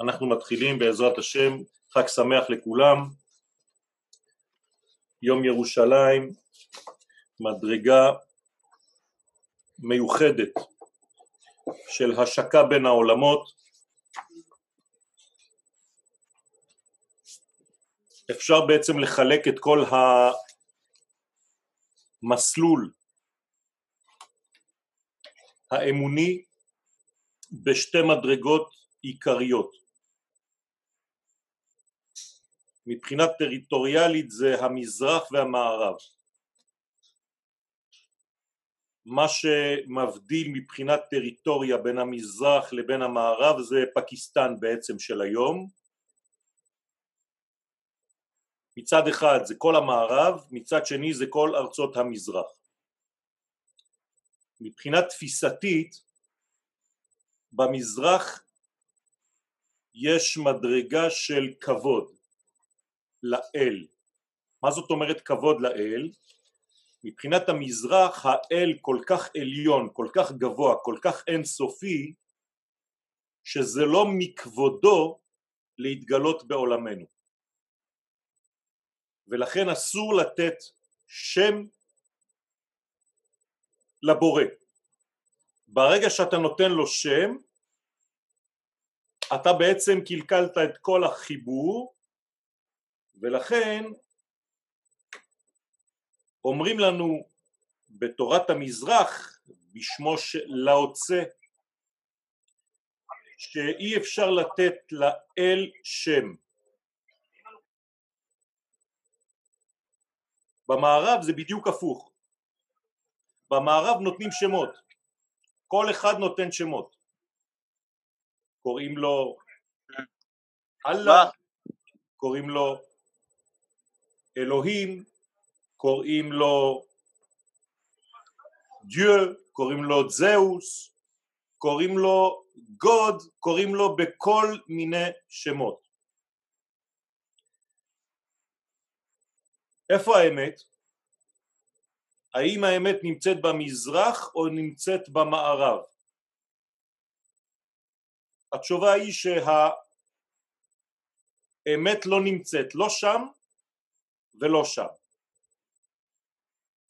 אנחנו מתחילים בעזרת השם, חג שמח לכולם, יום ירושלים, מדרגה מיוחדת של השקה בין העולמות, אפשר בעצם לחלק את כל המסלול האמוני בשתי מדרגות עיקריות. מבחינה טריטוריאלית זה המזרח והמערב. מה שמבדיל מבחינת טריטוריה בין המזרח לבין המערב זה פקיסטן בעצם של היום. מצד אחד זה כל המערב, מצד שני זה כל ארצות המזרח. מבחינה תפיסתית במזרח יש מדרגה של כבוד לאל. מה זאת אומרת כבוד לאל? מבחינת המזרח האל כל כך עליון, כל כך גבוה, כל כך אינסופי, שזה לא מכבודו להתגלות בעולמנו. ולכן אסור לתת שם לבורא. ברגע שאתה נותן לו שם, אתה בעצם קלקלת את כל החיבור, ולכן אומרים לנו בתורת המזרח, בשמו של לאוצה, שאי אפשר לתת לאל שם. במערב זה בדיוק הפוך. במערב נותנים שמות, כל אחד נותן שמות. קוראים לו אללה, קוראים לו אלוהים, קוראים לו דיו, קוראים לו זהוס, קוראים לו גוד, קוראים לו בכל מיני שמות. איפה האמת? האם האמת נמצאת במזרח או נמצאת במערב? התשובה היא שהאמת לא נמצאת לא שם ולא שם.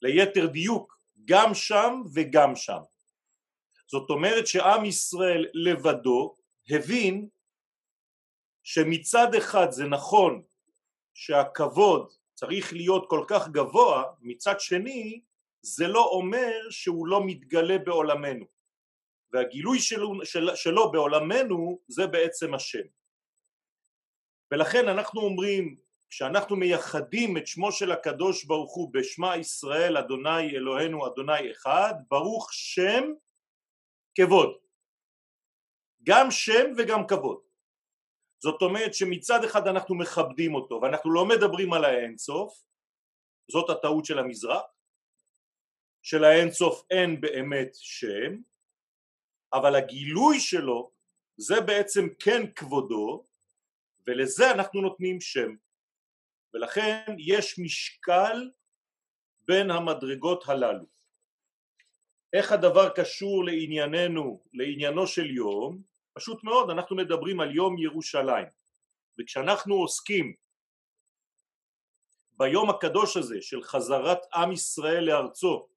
ליתר דיוק, גם שם וגם שם. זאת אומרת שעם ישראל לבדו הבין שמצד אחד זה נכון שהכבוד צריך להיות כל כך גבוה, מצד שני זה לא אומר שהוא לא מתגלה בעולמנו והגילוי שלו, של, שלו בעולמנו זה בעצם השם ולכן אנחנו אומרים כשאנחנו מייחדים את שמו של הקדוש ברוך הוא בשמה ישראל אדוני אלוהינו אדוני אחד ברוך שם כבוד. גם שם וגם כבוד. זאת אומרת שמצד אחד אנחנו מכבדים אותו ואנחנו לא מדברים על האינסוף זאת הטעות של המזרח של האינסוף אין באמת שם אבל הגילוי שלו זה בעצם כן כבודו ולזה אנחנו נותנים שם ולכן יש משקל בין המדרגות הללו. איך הדבר קשור לענייננו, לעניינו של יום? פשוט מאוד, אנחנו מדברים על יום ירושלים וכשאנחנו עוסקים ביום הקדוש הזה של חזרת עם ישראל לארצו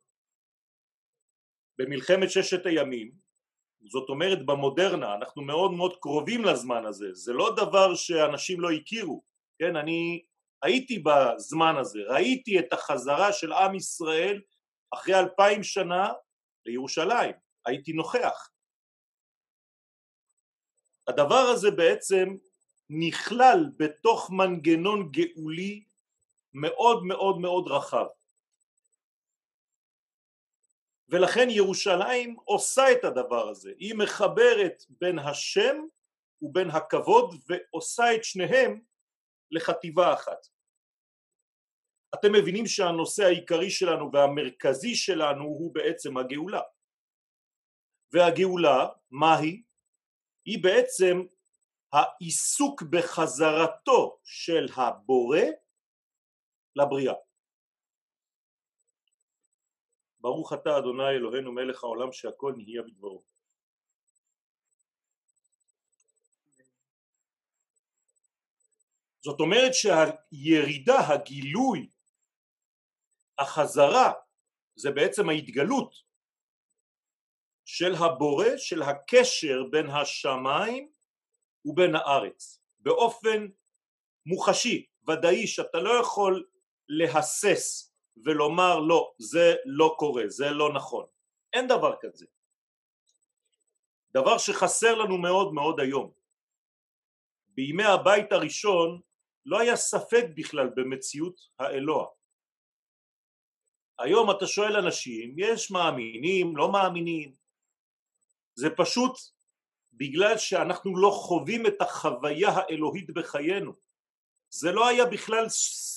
במלחמת ששת הימים, זאת אומרת במודרנה, אנחנו מאוד מאוד קרובים לזמן הזה, זה לא דבר שאנשים לא הכירו, כן, אני הייתי בזמן הזה, ראיתי את החזרה של עם ישראל אחרי אלפיים שנה לירושלים, הייתי נוכח. הדבר הזה בעצם נכלל בתוך מנגנון גאולי מאוד מאוד מאוד רחב. ולכן ירושלים עושה את הדבר הזה, היא מחברת בין השם ובין הכבוד ועושה את שניהם לחטיבה אחת. אתם מבינים שהנושא העיקרי שלנו והמרכזי שלנו הוא בעצם הגאולה. והגאולה, מה היא? היא בעצם העיסוק בחזרתו של הבורא לבריאה. ברוך אתה אדוני אלוהינו מלך העולם שהכל נהיה בדברו. זאת אומרת שהירידה, הגילוי, החזרה, זה בעצם ההתגלות של הבורא, של הקשר בין השמיים ובין הארץ, באופן מוחשי, ודאי, שאתה לא יכול להסס ולומר לא, זה לא קורה, זה לא נכון. אין דבר כזה. דבר שחסר לנו מאוד מאוד היום. בימי הבית הראשון לא היה ספק בכלל במציאות האלוה. היום אתה שואל אנשים, יש מאמינים, לא מאמינים, זה פשוט בגלל שאנחנו לא חווים את החוויה האלוהית בחיינו. זה לא היה בכלל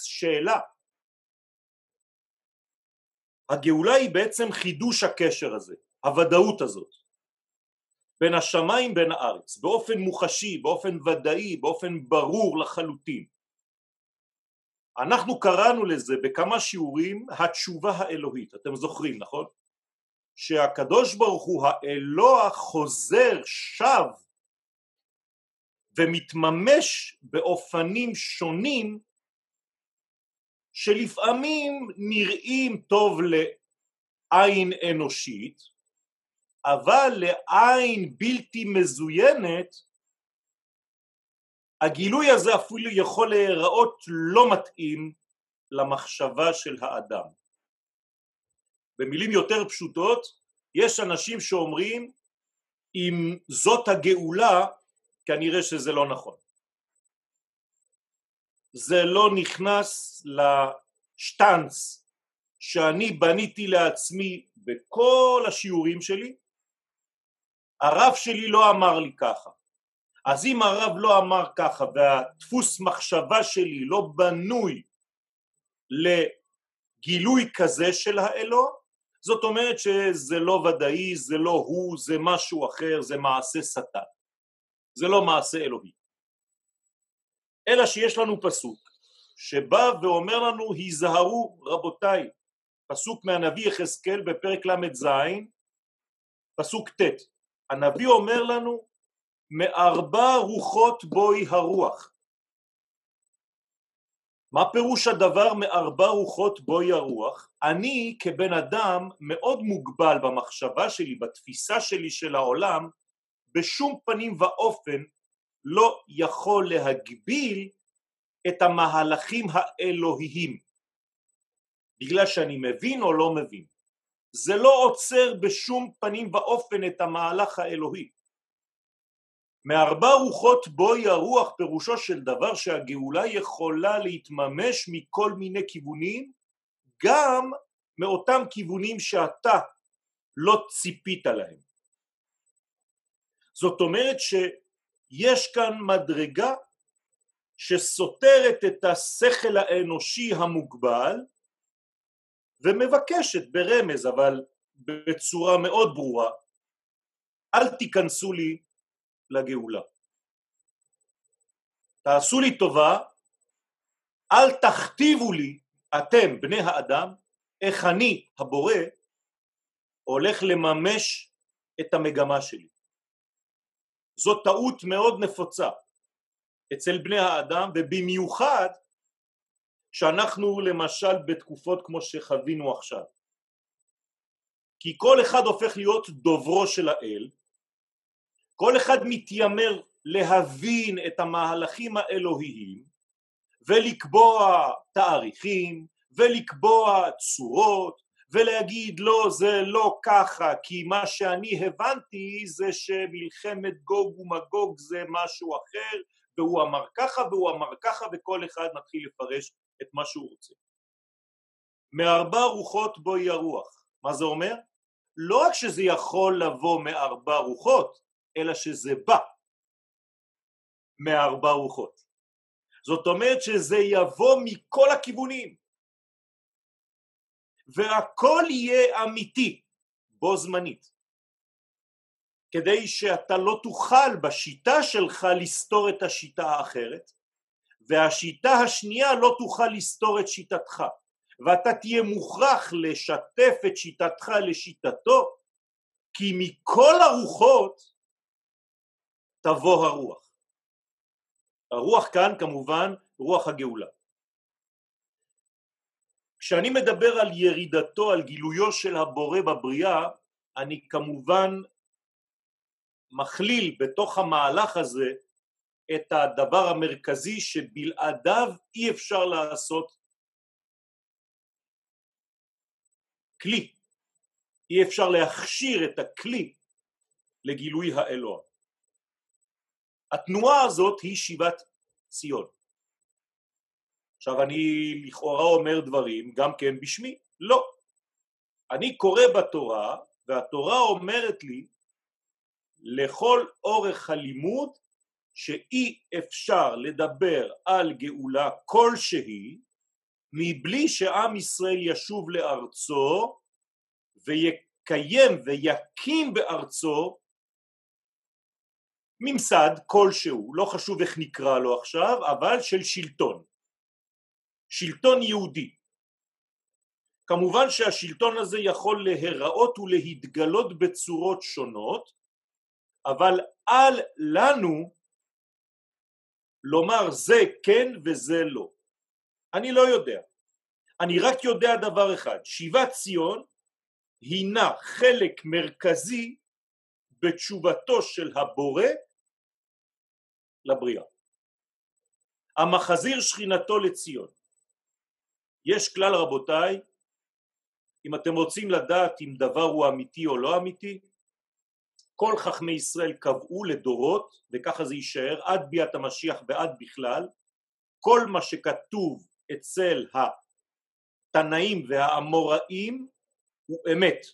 שאלה. הגאולה היא בעצם חידוש הקשר הזה, הוודאות הזאת, בין השמיים בין הארץ, באופן מוחשי, באופן ודאי, באופן ברור לחלוטין. אנחנו קראנו לזה בכמה שיעורים התשובה האלוהית, אתם זוכרים נכון? שהקדוש ברוך הוא האלוה חוזר שב ומתממש באופנים שונים שלפעמים נראים טוב לעין אנושית אבל לעין בלתי מזוינת הגילוי הזה אפילו יכול להיראות לא מתאים למחשבה של האדם. במילים יותר פשוטות, יש אנשים שאומרים אם זאת הגאולה, כנראה שזה לא נכון. זה לא נכנס לשטנץ שאני בניתי לעצמי בכל השיעורים שלי, הרב שלי לא אמר לי ככה. אז אם הרב לא אמר ככה והדפוס מחשבה שלי לא בנוי לגילוי כזה של האלוה, זאת אומרת שזה לא ודאי, זה לא הוא, זה משהו אחר, זה מעשה שטן. זה לא מעשה אלוהי. אלא שיש לנו פסוק שבא ואומר לנו היזהרו רבותיי, פסוק מהנביא יחזקאל בפרק ל"ז, פסוק ט', הנביא אומר לנו מארבע רוחות בואי הרוח. מה פירוש הדבר מארבע רוחות בואי הרוח? אני כבן אדם מאוד מוגבל במחשבה שלי, בתפיסה שלי של העולם, בשום פנים ואופן לא יכול להגביל את המהלכים האלוהיים בגלל שאני מבין או לא מבין זה לא עוצר בשום פנים ואופן את המהלך האלוהי מארבע רוחות בואי הרוח פירושו של דבר שהגאולה יכולה להתממש מכל מיני כיוונים גם מאותם כיוונים שאתה לא ציפית להם. זאת אומרת שיש כאן מדרגה שסותרת את השכל האנושי המוגבל ומבקשת ברמז אבל בצורה מאוד ברורה אל תיכנסו לי לגאולה. תעשו לי טובה, אל תכתיבו לי, אתם בני האדם, איך אני הבורא הולך לממש את המגמה שלי. זאת טעות מאוד נפוצה אצל בני האדם ובמיוחד שאנחנו למשל בתקופות כמו שחווינו עכשיו כי כל אחד הופך להיות דוברו של האל כל אחד מתיימר להבין את המהלכים האלוהיים ולקבוע תאריכים ולקבוע צורות ולהגיד לא זה לא ככה כי מה שאני הבנתי זה שמלחמת גוג ומגוג זה משהו אחר והוא אמר ככה והוא אמר ככה וכל אחד מתחיל לפרש את מה שהוא רוצה. מארבע רוחות בו ירוח. מה זה אומר? לא רק שזה יכול לבוא מארבע רוחות, אלא שזה בא מארבע רוחות. זאת אומרת שזה יבוא מכל הכיוונים. והכל יהיה אמיתי בו זמנית. כדי שאתה לא תוכל בשיטה שלך לסתור את השיטה האחרת והשיטה השנייה לא תוכל לסתור את שיטתך. ואתה תהיה מוכרח לשתף את שיטתך לשיטתו כי מכל הרוחות תבוא הרוח הרוח כאן כמובן רוח הגאולה. כשאני מדבר על ירידתו, על גילויו של הבורא בבריאה, אני כמובן מכליל בתוך המהלך הזה את הדבר המרכזי שבלעדיו אי אפשר לעשות כלי, אי אפשר להכשיר את הכלי לגילוי האלוה. התנועה הזאת היא שיבת ציון. עכשיו אני לכאורה אומר דברים גם כן בשמי, לא. אני קורא בתורה והתורה אומרת לי לכל אורך הלימוד שאי אפשר לדבר על גאולה כלשהי מבלי שעם ישראל ישוב לארצו ויקיים ויקים בארצו ממסד כלשהו, לא חשוב איך נקרא לו עכשיו, אבל של שלטון, שלטון יהודי. כמובן שהשלטון הזה יכול להיראות ולהתגלות בצורות שונות, אבל אל לנו לומר זה כן וזה לא. אני לא יודע. אני רק יודע דבר אחד, שיבת ציון הינה חלק מרכזי בתשובתו של הבורא לבריאה. המחזיר שכינתו לציון. יש כלל רבותיי, אם אתם רוצים לדעת אם דבר הוא אמיתי או לא אמיתי, כל חכמי ישראל קבעו לדורות, וככה זה יישאר עד ביאת המשיח ועד בכלל, כל מה שכתוב אצל התנאים והאמוראים הוא אמת.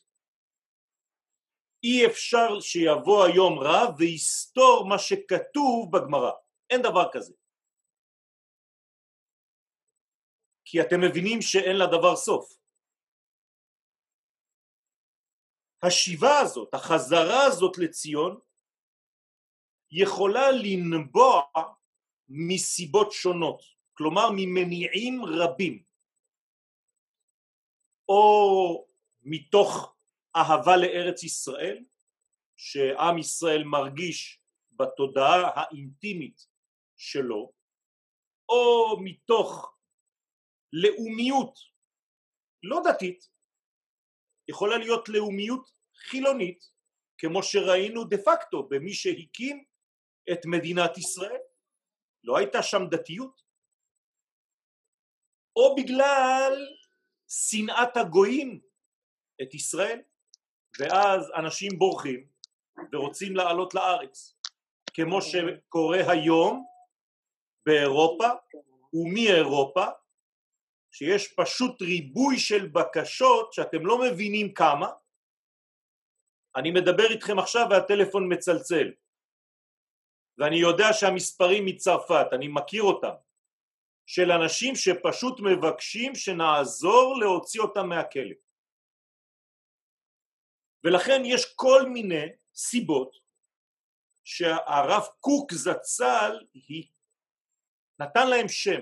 אי אפשר שיבוא היום רב ויסתור מה שכתוב בגמרא, אין דבר כזה. כי אתם מבינים שאין לדבר סוף. השיבה הזאת, החזרה הזאת לציון, יכולה לנבוע מסיבות שונות, כלומר ממניעים רבים, או מתוך אהבה לארץ ישראל, שעם ישראל מרגיש בתודעה האינטימית שלו, או מתוך לאומיות לא דתית, יכולה להיות לאומיות חילונית, כמו שראינו דה פקטו במי שהקים את מדינת ישראל, לא הייתה שם דתיות, או בגלל שנאת הגויים את ישראל, ואז אנשים בורחים ורוצים לעלות לארץ, כמו שקורה היום באירופה ומאירופה, שיש פשוט ריבוי של בקשות שאתם לא מבינים כמה, אני מדבר איתכם עכשיו והטלפון מצלצל. ואני יודע שהמספרים מצרפת, אני מכיר אותם, של אנשים שפשוט מבקשים שנעזור להוציא אותם מהכלא. ולכן יש כל מיני סיבות שהרב קוק זצ"ל נתן להם שם.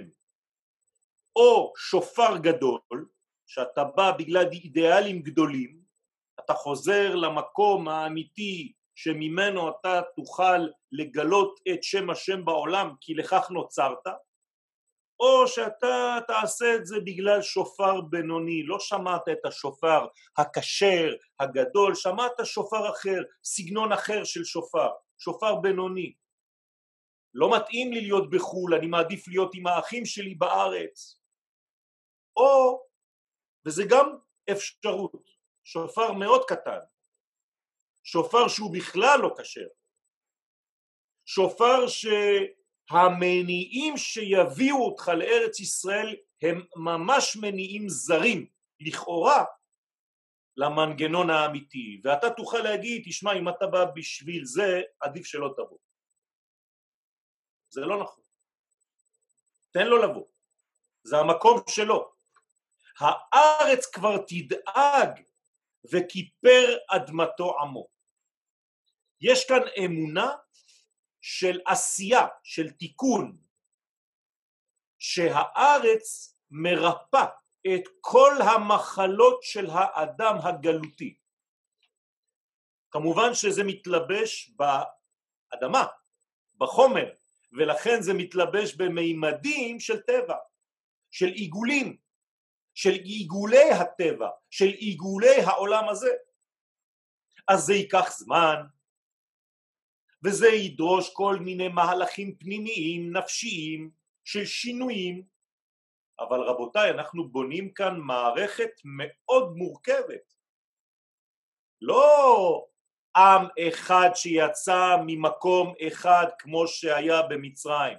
או שופר גדול שאתה בא בגלל אידיאלים גדולים אתה חוזר למקום האמיתי שממנו אתה תוכל לגלות את שם השם בעולם כי לכך נוצרת או שאתה תעשה את זה בגלל שופר בינוני, לא שמעת את השופר הכשר, הגדול, שמעת שופר אחר, סגנון אחר של שופר, שופר בינוני. לא מתאים לי להיות בחו"ל, אני מעדיף להיות עם האחים שלי בארץ. או, וזה גם אפשרות, שופר מאוד קטן, שופר שהוא בכלל לא כשר, שופר שהמניעים שיביאו אותך לארץ ישראל הם ממש מניעים זרים, לכאורה, למנגנון האמיתי, ואתה תוכל להגיד, תשמע, אם אתה בא בשביל זה, עדיף שלא תבוא. זה לא נכון. תן לו לבוא. זה המקום שלו. הארץ כבר תדאג וכיפר אדמתו עמו. יש כאן אמונה של עשייה, של תיקון, שהארץ מרפא את כל המחלות של האדם הגלותי. כמובן שזה מתלבש באדמה, בחומר, ולכן זה מתלבש במימדים של טבע, של עיגולים, של עיגולי הטבע, של עיגולי העולם הזה. אז זה ייקח זמן, וזה ידרוש כל מיני מהלכים פנימיים, נפשיים, של שינויים, אבל רבותיי, אנחנו בונים כאן מערכת מאוד מורכבת. לא עם אחד שיצא ממקום אחד כמו שהיה במצרים.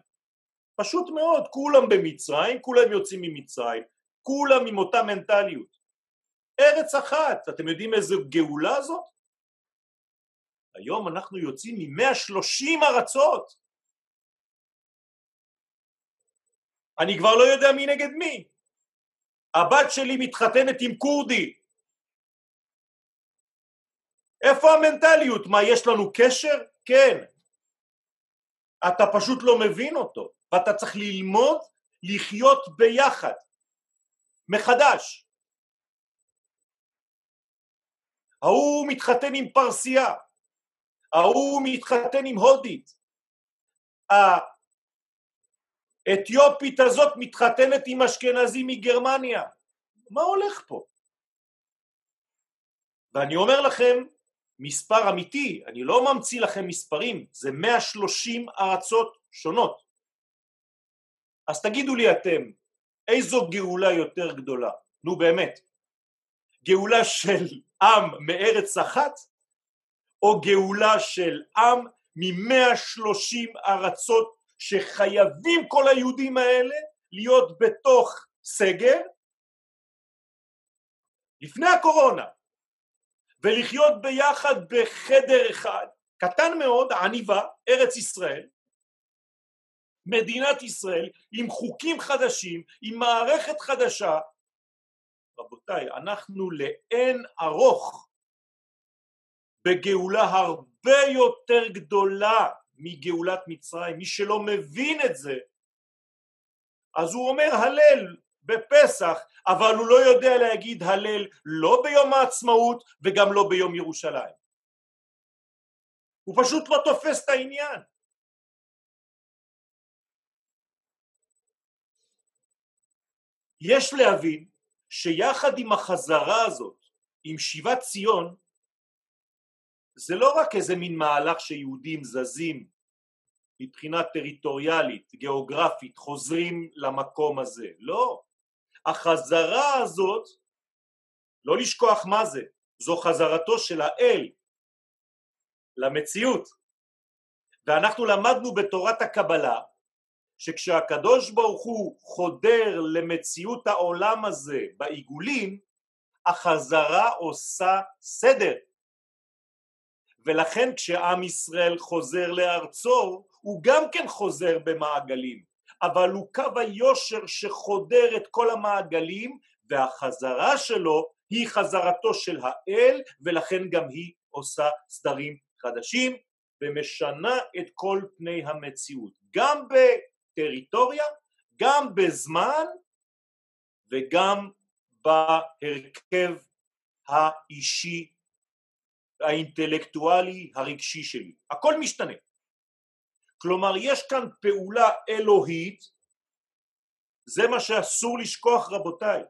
פשוט מאוד, כולם במצרים, כולם יוצאים ממצרים, כולם עם אותה מנטליות. ארץ אחת, אתם יודעים איזה גאולה זאת? היום אנחנו יוצאים מ-130 ארצות. אני כבר לא יודע מי נגד מי. הבת שלי מתחתנת עם כורדי. איפה המנטליות? מה, יש לנו קשר? כן. אתה פשוט לא מבין אותו, ואתה צריך ללמוד לחיות ביחד, מחדש. ההוא מתחתן עם פרסייה, ההוא מתחתן עם הודית, האתיופית הזאת מתחתנת עם אשכנזי מגרמניה. מה הולך פה? ואני אומר לכם, מספר אמיתי, אני לא ממציא לכם מספרים, זה 130 ארצות שונות. אז תגידו לי אתם, איזו גאולה יותר גדולה? נו באמת, גאולה של עם מארץ אחת או גאולה של עם מ-130 ארצות שחייבים כל היהודים האלה להיות בתוך סגר לפני הקורונה ולחיות ביחד בחדר אחד קטן מאוד, עניבה, ארץ ישראל, מדינת ישראל עם חוקים חדשים, עם מערכת חדשה, רבותיי, אנחנו לאין ארוך בגאולה הרבה יותר גדולה מגאולת מצרים. מי שלא מבין את זה, אז הוא אומר הלל בפסח, אבל הוא לא יודע להגיד הלל לא ביום העצמאות וגם לא ביום ירושלים. הוא פשוט לא תופס את העניין. יש להבין שיחד עם החזרה הזאת, עם שיבת ציון, זה לא רק איזה מין מהלך שיהודים זזים מבחינה טריטוריאלית, גיאוגרפית, חוזרים למקום הזה, לא. החזרה הזאת, לא לשכוח מה זה, זו חזרתו של האל למציאות. ואנחנו למדנו בתורת הקבלה שכשהקדוש ברוך הוא חודר למציאות העולם הזה בעיגולים, החזרה עושה סדר. ולכן כשעם ישראל חוזר לארצו הוא גם כן חוזר במעגלים. אבל הוא קו היושר שחודר את כל המעגלים והחזרה שלו היא חזרתו של האל ולכן גם היא עושה סדרים חדשים ומשנה את כל פני המציאות. גם בטריטוריה, גם בזמן וגם בהרכב האישי האינטלקטואלי הרגשי שלי, הכל משתנה. כלומר יש כאן פעולה אלוהית, זה מה שאסור לשכוח רבותיי.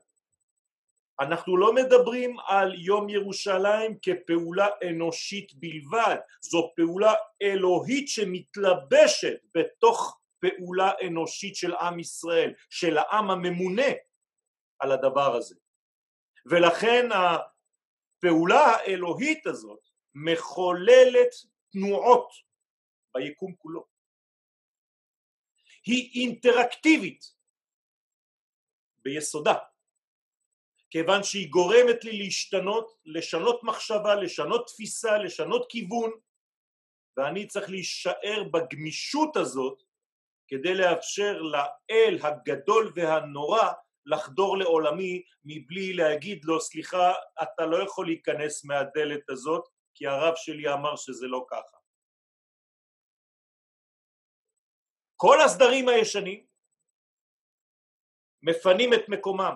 אנחנו לא מדברים על יום ירושלים כפעולה אנושית בלבד, זו פעולה אלוהית שמתלבשת בתוך פעולה אנושית של עם ישראל, של העם הממונה על הדבר הזה. ולכן הפעולה האלוהית הזאת מחוללת תנועות ביקום כולו. היא אינטראקטיבית ביסודה, כיוון שהיא גורמת לי להשתנות, לשנות מחשבה, לשנות תפיסה, לשנות כיוון, ואני צריך להישאר בגמישות הזאת כדי לאפשר לאל הגדול והנורא לחדור לעולמי מבלי להגיד לו סליחה אתה לא יכול להיכנס מהדלת הזאת כי הרב שלי אמר שזה לא ככה. כל הסדרים הישנים מפנים את מקומם.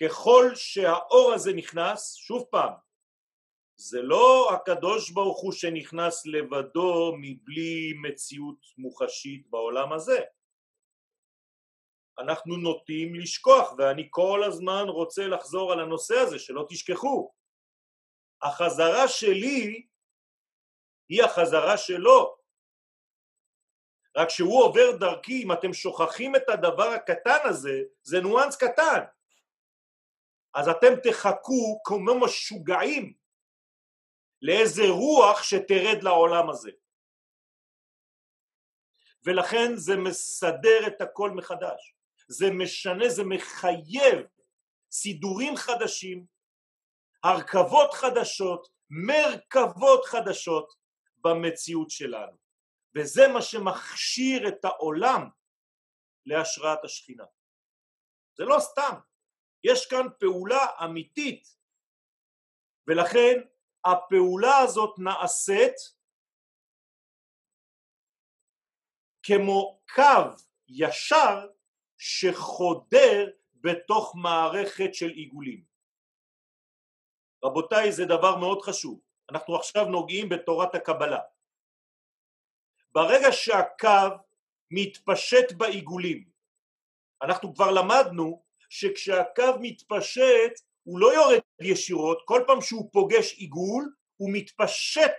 ככל שהאור הזה נכנס, שוב פעם, זה לא הקדוש ברוך הוא שנכנס לבדו מבלי מציאות מוחשית בעולם הזה. אנחנו נוטים לשכוח ואני כל הזמן רוצה לחזור על הנושא הזה שלא תשכחו. החזרה שלי היא החזרה שלו. רק שהוא עובר דרכי, אם אתם שוכחים את הדבר הקטן הזה, זה ניואנס קטן. אז אתם תחכו כמו משוגעים לאיזה רוח שתרד לעולם הזה. ולכן זה מסדר את הכל מחדש. זה משנה, זה מחייב סידורים חדשים, הרכבות חדשות, מרכבות חדשות במציאות שלנו. וזה מה שמכשיר את העולם להשראת השכינה. זה לא סתם, יש כאן פעולה אמיתית ולכן הפעולה הזאת נעשית כמו קו ישר שחודר בתוך מערכת של עיגולים. רבותיי זה דבר מאוד חשוב, אנחנו עכשיו נוגעים בתורת הקבלה. ברגע שהקו מתפשט בעיגולים, אנחנו כבר למדנו שכשהקו מתפשט הוא לא יורד ישירות, כל פעם שהוא פוגש עיגול הוא מתפשט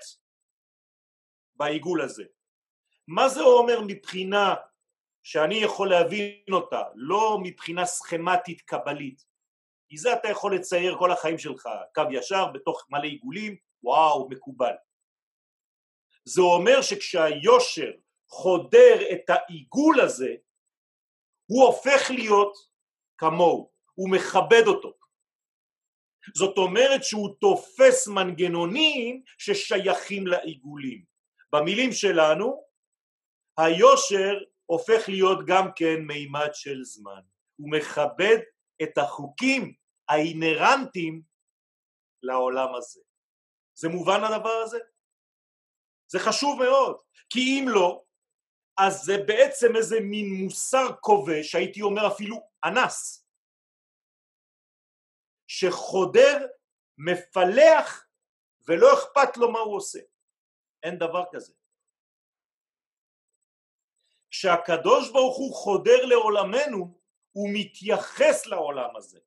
בעיגול הזה. מה זה אומר מבחינה שאני יכול להבין אותה, לא מבחינה סכמטית קבלית, כי זה אתה יכול לצייר כל החיים שלך, קו ישר בתוך מלא עיגולים, וואו, מקובל. זה אומר שכשהיושר חודר את העיגול הזה, הוא הופך להיות כמוהו, הוא מכבד אותו. זאת אומרת שהוא תופס מנגנונים ששייכים לעיגולים. במילים שלנו, היושר הופך להיות גם כן מימד של זמן. הוא מכבד את החוקים האינרנטיים לעולם הזה. זה מובן הדבר הזה? זה חשוב מאוד, כי אם לא, אז זה בעצם איזה מין מוסר כובש, הייתי אומר אפילו אנס, שחודר, מפלח ולא אכפת לו מה הוא עושה. אין דבר כזה. כשהקדוש ברוך הוא חודר לעולמנו, הוא מתייחס לעולם הזה.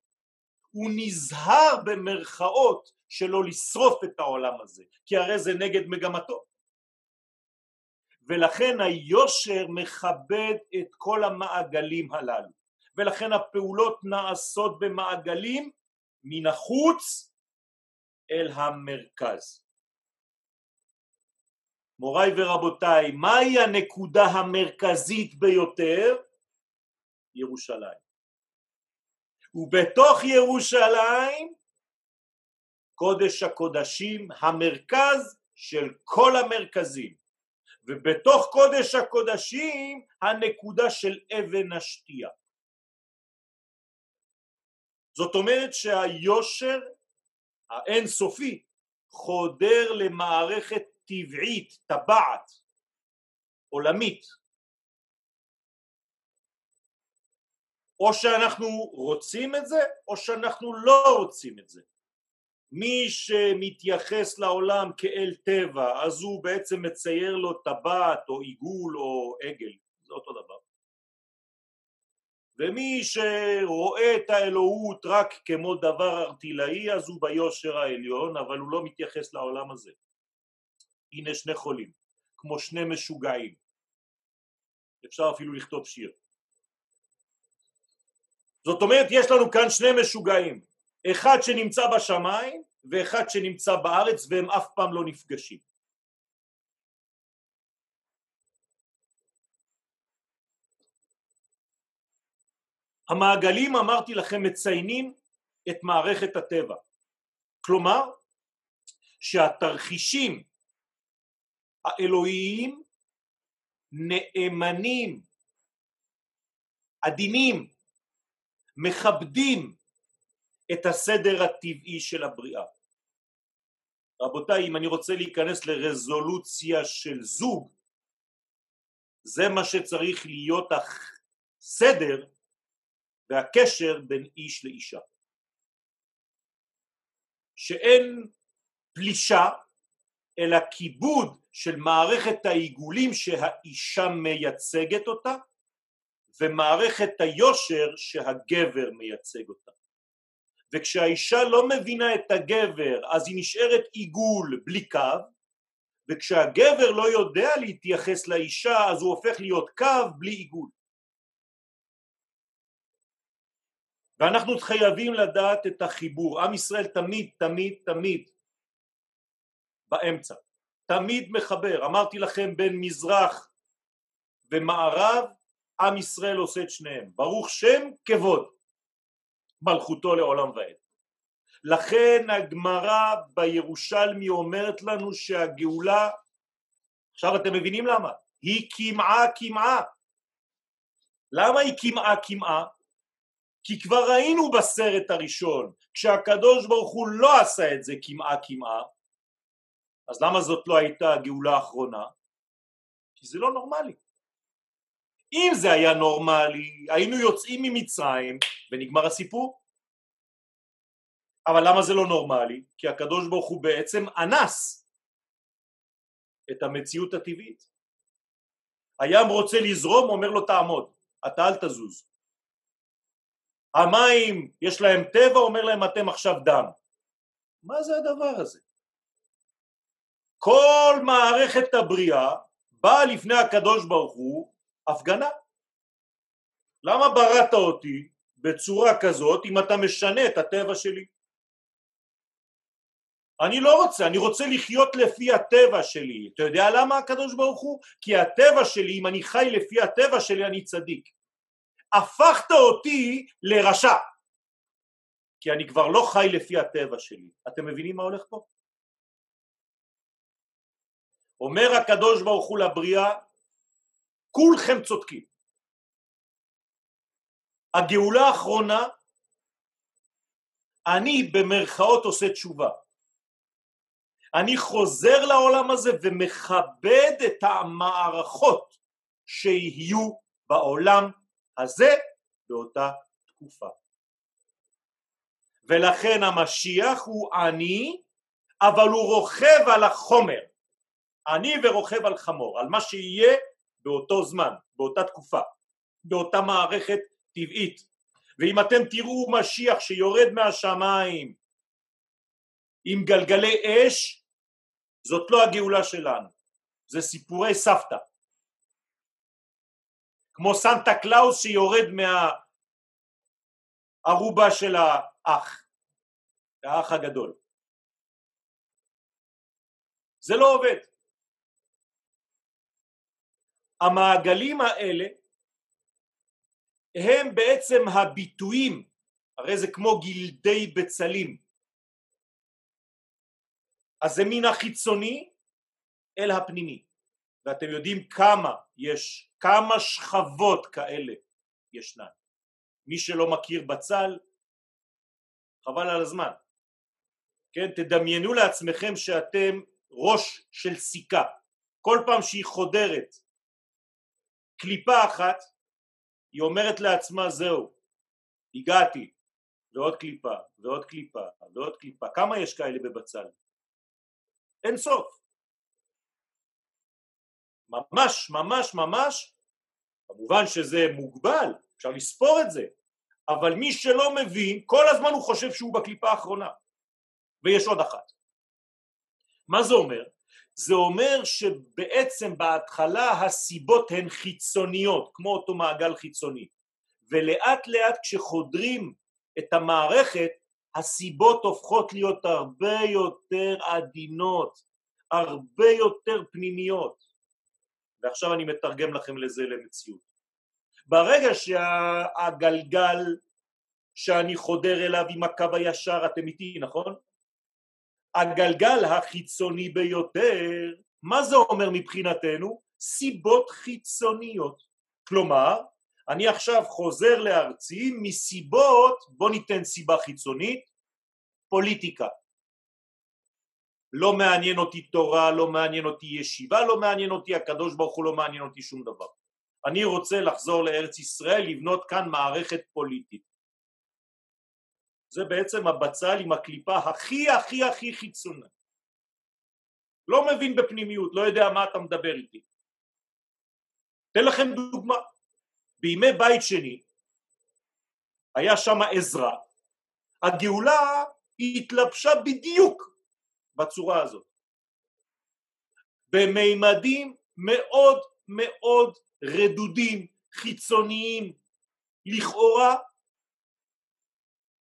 הוא נזהר במרכאות שלא לשרוף את העולם הזה, כי הרי זה נגד מגמתו. ולכן היושר מכבד את כל המעגלים הללו, ולכן הפעולות נעשות במעגלים מן החוץ אל המרכז. מוריי ורבותיי, מהי הנקודה המרכזית ביותר? ירושלים. ובתוך ירושלים קודש הקודשים, המרכז של כל המרכזים. ובתוך קודש הקודשים הנקודה של אבן השתייה. זאת אומרת שהיושר האינסופי חודר למערכת טבעית, טבעת, עולמית. או שאנחנו רוצים את זה או שאנחנו לא רוצים את זה. מי שמתייחס לעולם כאל טבע אז הוא בעצם מצייר לו טבעת או עיגול או עגל, זה אותו דבר. ומי שרואה את האלוהות רק כמו דבר ארטילאי אז הוא ביושר העליון אבל הוא לא מתייחס לעולם הזה. הנה שני חולים, כמו שני משוגעים. אפשר אפילו לכתוב שיר. זאת אומרת יש לנו כאן שני משוגעים, אחד שנמצא בשמיים ואחד שנמצא בארץ והם אף פעם לא נפגשים. המעגלים אמרתי לכם מציינים את מערכת הטבע, כלומר שהתרחישים האלוהיים נאמנים, עדינים, מכבדים את הסדר הטבעי של הבריאה. רבותיי, אם אני רוצה להיכנס לרזולוציה של זוג, זה מה שצריך להיות הסדר והקשר בין איש לאישה. שאין פלישה אלא כיבוד של מערכת העיגולים שהאישה מייצגת אותה ומערכת היושר שהגבר מייצג אותה. וכשהאישה לא מבינה את הגבר אז היא נשארת עיגול בלי קו וכשהגבר לא יודע להתייחס לאישה אז הוא הופך להיות קו בלי עיגול. ואנחנו חייבים לדעת את החיבור. עם ישראל תמיד תמיד תמיד באמצע תמיד מחבר. אמרתי לכם בין מזרח ומערב עם ישראל עושה את שניהם. ברוך שם כבוד מלכותו לעולם ועד. לכן הגמרא בירושלמי אומרת לנו שהגאולה עכשיו אתם מבינים למה? היא כמעה כמעה למה היא כמעה כמעה? כי כבר ראינו בסרט הראשון כשהקדוש ברוך הוא לא עשה את זה כמעה כמעה אז למה זאת לא הייתה הגאולה האחרונה? כי זה לא נורמלי אם זה היה נורמלי היינו יוצאים ממצרים ונגמר הסיפור אבל למה זה לא נורמלי? כי הקדוש ברוך הוא בעצם אנס את המציאות הטבעית הים רוצה לזרום אומר לו תעמוד אתה אל תזוז המים יש להם טבע אומר להם אתם עכשיו דם מה זה הדבר הזה? כל מערכת הבריאה באה לפני הקדוש ברוך הוא הפגנה למה בראת אותי בצורה כזאת אם אתה משנה את הטבע שלי? אני לא רוצה, אני רוצה לחיות לפי הטבע שלי. אתה יודע למה הקדוש ברוך הוא? כי הטבע שלי, אם אני חי לפי הטבע שלי אני צדיק. הפכת אותי לרשע. כי אני כבר לא חי לפי הטבע שלי. אתם מבינים מה הולך פה? אומר הקדוש ברוך הוא לבריאה, כולכם צודקים. הגאולה האחרונה, אני במרכאות עושה תשובה. אני חוזר לעולם הזה ומכבד את המערכות שיהיו בעולם הזה באותה תקופה. ולכן המשיח הוא עני, אבל הוא רוכב על החומר. עני ורוכב על חמור, על מה שיהיה באותו זמן, באותה תקופה, באותה מערכת טבעית. ואם אתם תראו משיח שיורד מהשמיים עם גלגלי אש, זאת לא הגאולה שלנו, זה סיפורי סבתא. כמו סנטה קלאוס שיורד מהערובה של האח, האח הגדול. זה לא עובד. המעגלים האלה הם בעצם הביטויים, הרי זה כמו גלדי בצלים, אז זה מן החיצוני אל הפנימי. ואתם יודעים כמה יש, כמה שכבות כאלה ישנן. מי שלא מכיר בצל חבל על הזמן. כן תדמיינו לעצמכם שאתם ראש של סיכה. כל פעם שהיא חודרת קליפה אחת היא אומרת לעצמה זהו הגעתי ועוד קליפה ועוד קליפה ועוד קליפה כמה יש כאלה בבצל? אין סוף. ממש ממש ממש, כמובן שזה מוגבל, אפשר לספור את זה, אבל מי שלא מבין כל הזמן הוא חושב שהוא בקליפה האחרונה ויש עוד אחת. מה זה אומר? זה אומר שבעצם בהתחלה הסיבות הן חיצוניות כמו אותו מעגל חיצוני ולאט לאט כשחודרים את המערכת הסיבות הופכות להיות הרבה יותר עדינות, הרבה יותר פנימיות. ועכשיו אני מתרגם לכם לזה למציאות. ברגע שהגלגל שאני חודר אליו עם הקו הישר, אתם איתי, נכון? הגלגל החיצוני ביותר, מה זה אומר מבחינתנו? סיבות חיצוניות. כלומר, אני עכשיו חוזר לארצי מסיבות, בוא ניתן סיבה חיצונית, פוליטיקה. לא מעניין אותי תורה, לא מעניין אותי ישיבה, לא מעניין אותי הקדוש ברוך הוא, לא מעניין אותי שום דבר. אני רוצה לחזור לארץ ישראל, לבנות כאן מערכת פוליטית. זה בעצם הבצל עם הקליפה הכי הכי הכי חיצונית. לא מבין בפנימיות, לא יודע מה אתה מדבר איתי. אתן לכם דוגמה, בימי בית שני היה שם עזרה, הגאולה התלבשה בדיוק בצורה הזאת, במימדים מאוד מאוד רדודים, חיצוניים, לכאורה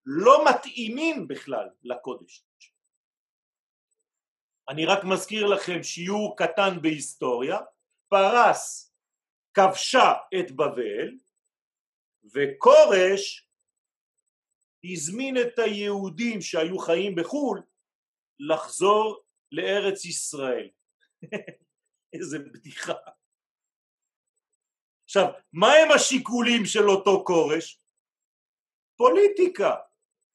לא מתאימים בכלל לקודש. אני רק מזכיר לכם שיעור קטן בהיסטוריה, פרס כבשה את בבל וכורש הזמין את היהודים שהיו חיים בחו"ל לחזור לארץ ישראל. איזה בדיחה. עכשיו, מה הם השיקולים של אותו כורש? פוליטיקה,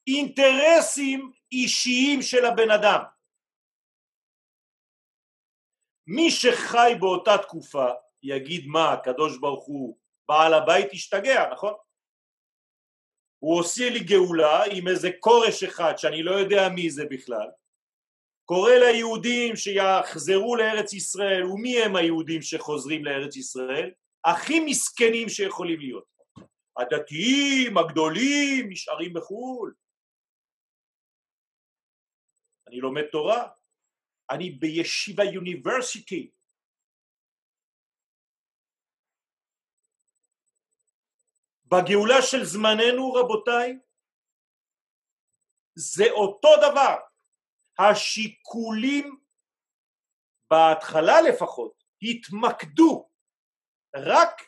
אינטרסים אישיים של הבן אדם. מי שחי באותה תקופה יגיד מה הקדוש ברוך הוא בעל הבית השתגע נכון? הוא עושה לי גאולה עם איזה כורש אחד שאני לא יודע מי זה בכלל קורא ליהודים שיחזרו לארץ ישראל ומי הם היהודים שחוזרים לארץ ישראל? הכי מסכנים שיכולים להיות הדתיים הגדולים נשארים בחו"ל אני לומד תורה אני בישיבה יוניברסיטי. בגאולה של זמננו רבותיי זה אותו דבר. השיקולים בהתחלה לפחות התמקדו רק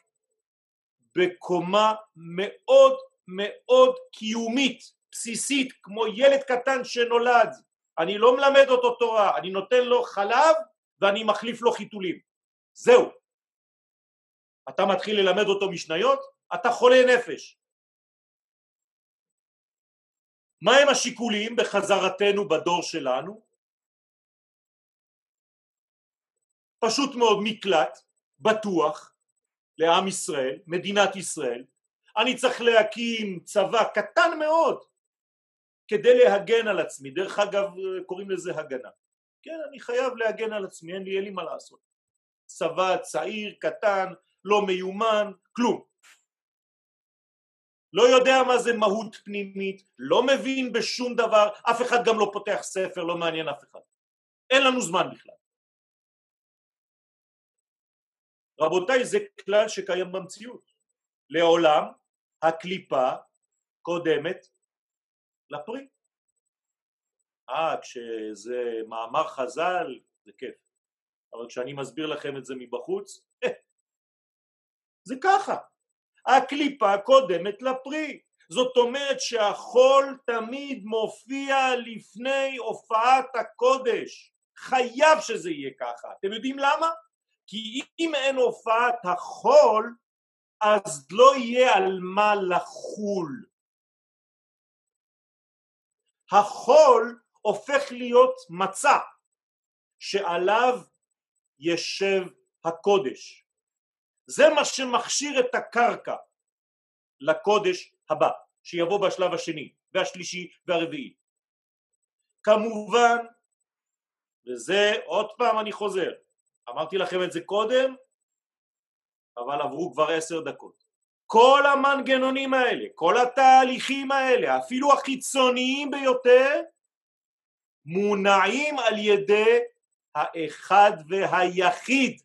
בקומה מאוד מאוד קיומית בסיסית כמו ילד קטן שנולד אני לא מלמד אותו תורה אני נותן לו חלב ואני מחליף לו חיתולים זהו אתה מתחיל ללמד אותו משניות אתה חולה נפש. מה הם השיקולים בחזרתנו בדור שלנו? פשוט מאוד מקלט, בטוח, לעם ישראל, מדינת ישראל. אני צריך להקים צבא קטן מאוד כדי להגן על עצמי. דרך אגב, קוראים לזה הגנה. כן, אני חייב להגן על עצמי, אין לי, אין לי מה לעשות. צבא צעיר, קטן, לא מיומן, כלום. לא יודע מה זה מהות פנימית, לא מבין בשום דבר, אף אחד גם לא פותח ספר, לא מעניין אף אחד. אין לנו זמן בכלל. רבותיי, זה כלל שקיים במציאות. לעולם הקליפה קודמת לפרי. אה, כשזה מאמר חז"ל זה כיף, אבל כשאני מסביר לכם את זה מבחוץ, זה ככה. הקליפה קודמת לפרי. זאת אומרת שהחול תמיד מופיע לפני הופעת הקודש. חייב שזה יהיה ככה. אתם יודעים למה? כי אם אין הופעת החול, אז לא יהיה על מה לחול. החול הופך להיות מצע שעליו ישב הקודש. זה מה שמכשיר את הקרקע לקודש הבא שיבוא בשלב השני והשלישי והרביעי כמובן וזה עוד פעם אני חוזר אמרתי לכם את זה קודם אבל עברו כבר עשר דקות כל המנגנונים האלה כל התהליכים האלה אפילו החיצוניים ביותר מונעים על ידי האחד והיחיד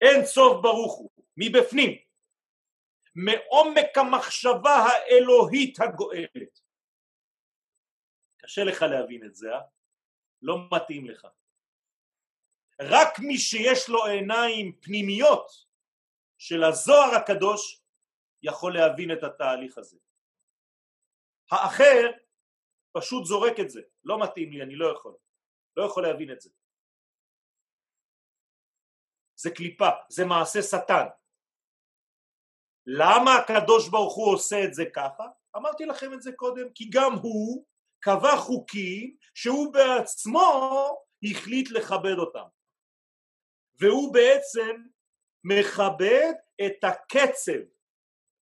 אין סוף ברוך הוא, מבפנים, מעומק המחשבה האלוהית הגואלת. קשה לך להבין את זה, אה? לא מתאים לך. רק מי שיש לו עיניים פנימיות של הזוהר הקדוש יכול להבין את התהליך הזה. האחר פשוט זורק את זה, לא מתאים לי, אני לא יכול, לא יכול להבין את זה. זה קליפה, זה מעשה שטן. למה הקדוש ברוך הוא עושה את זה ככה? אמרתי לכם את זה קודם, כי גם הוא קבע חוקים שהוא בעצמו החליט לכבד אותם. והוא בעצם מכבד את הקצב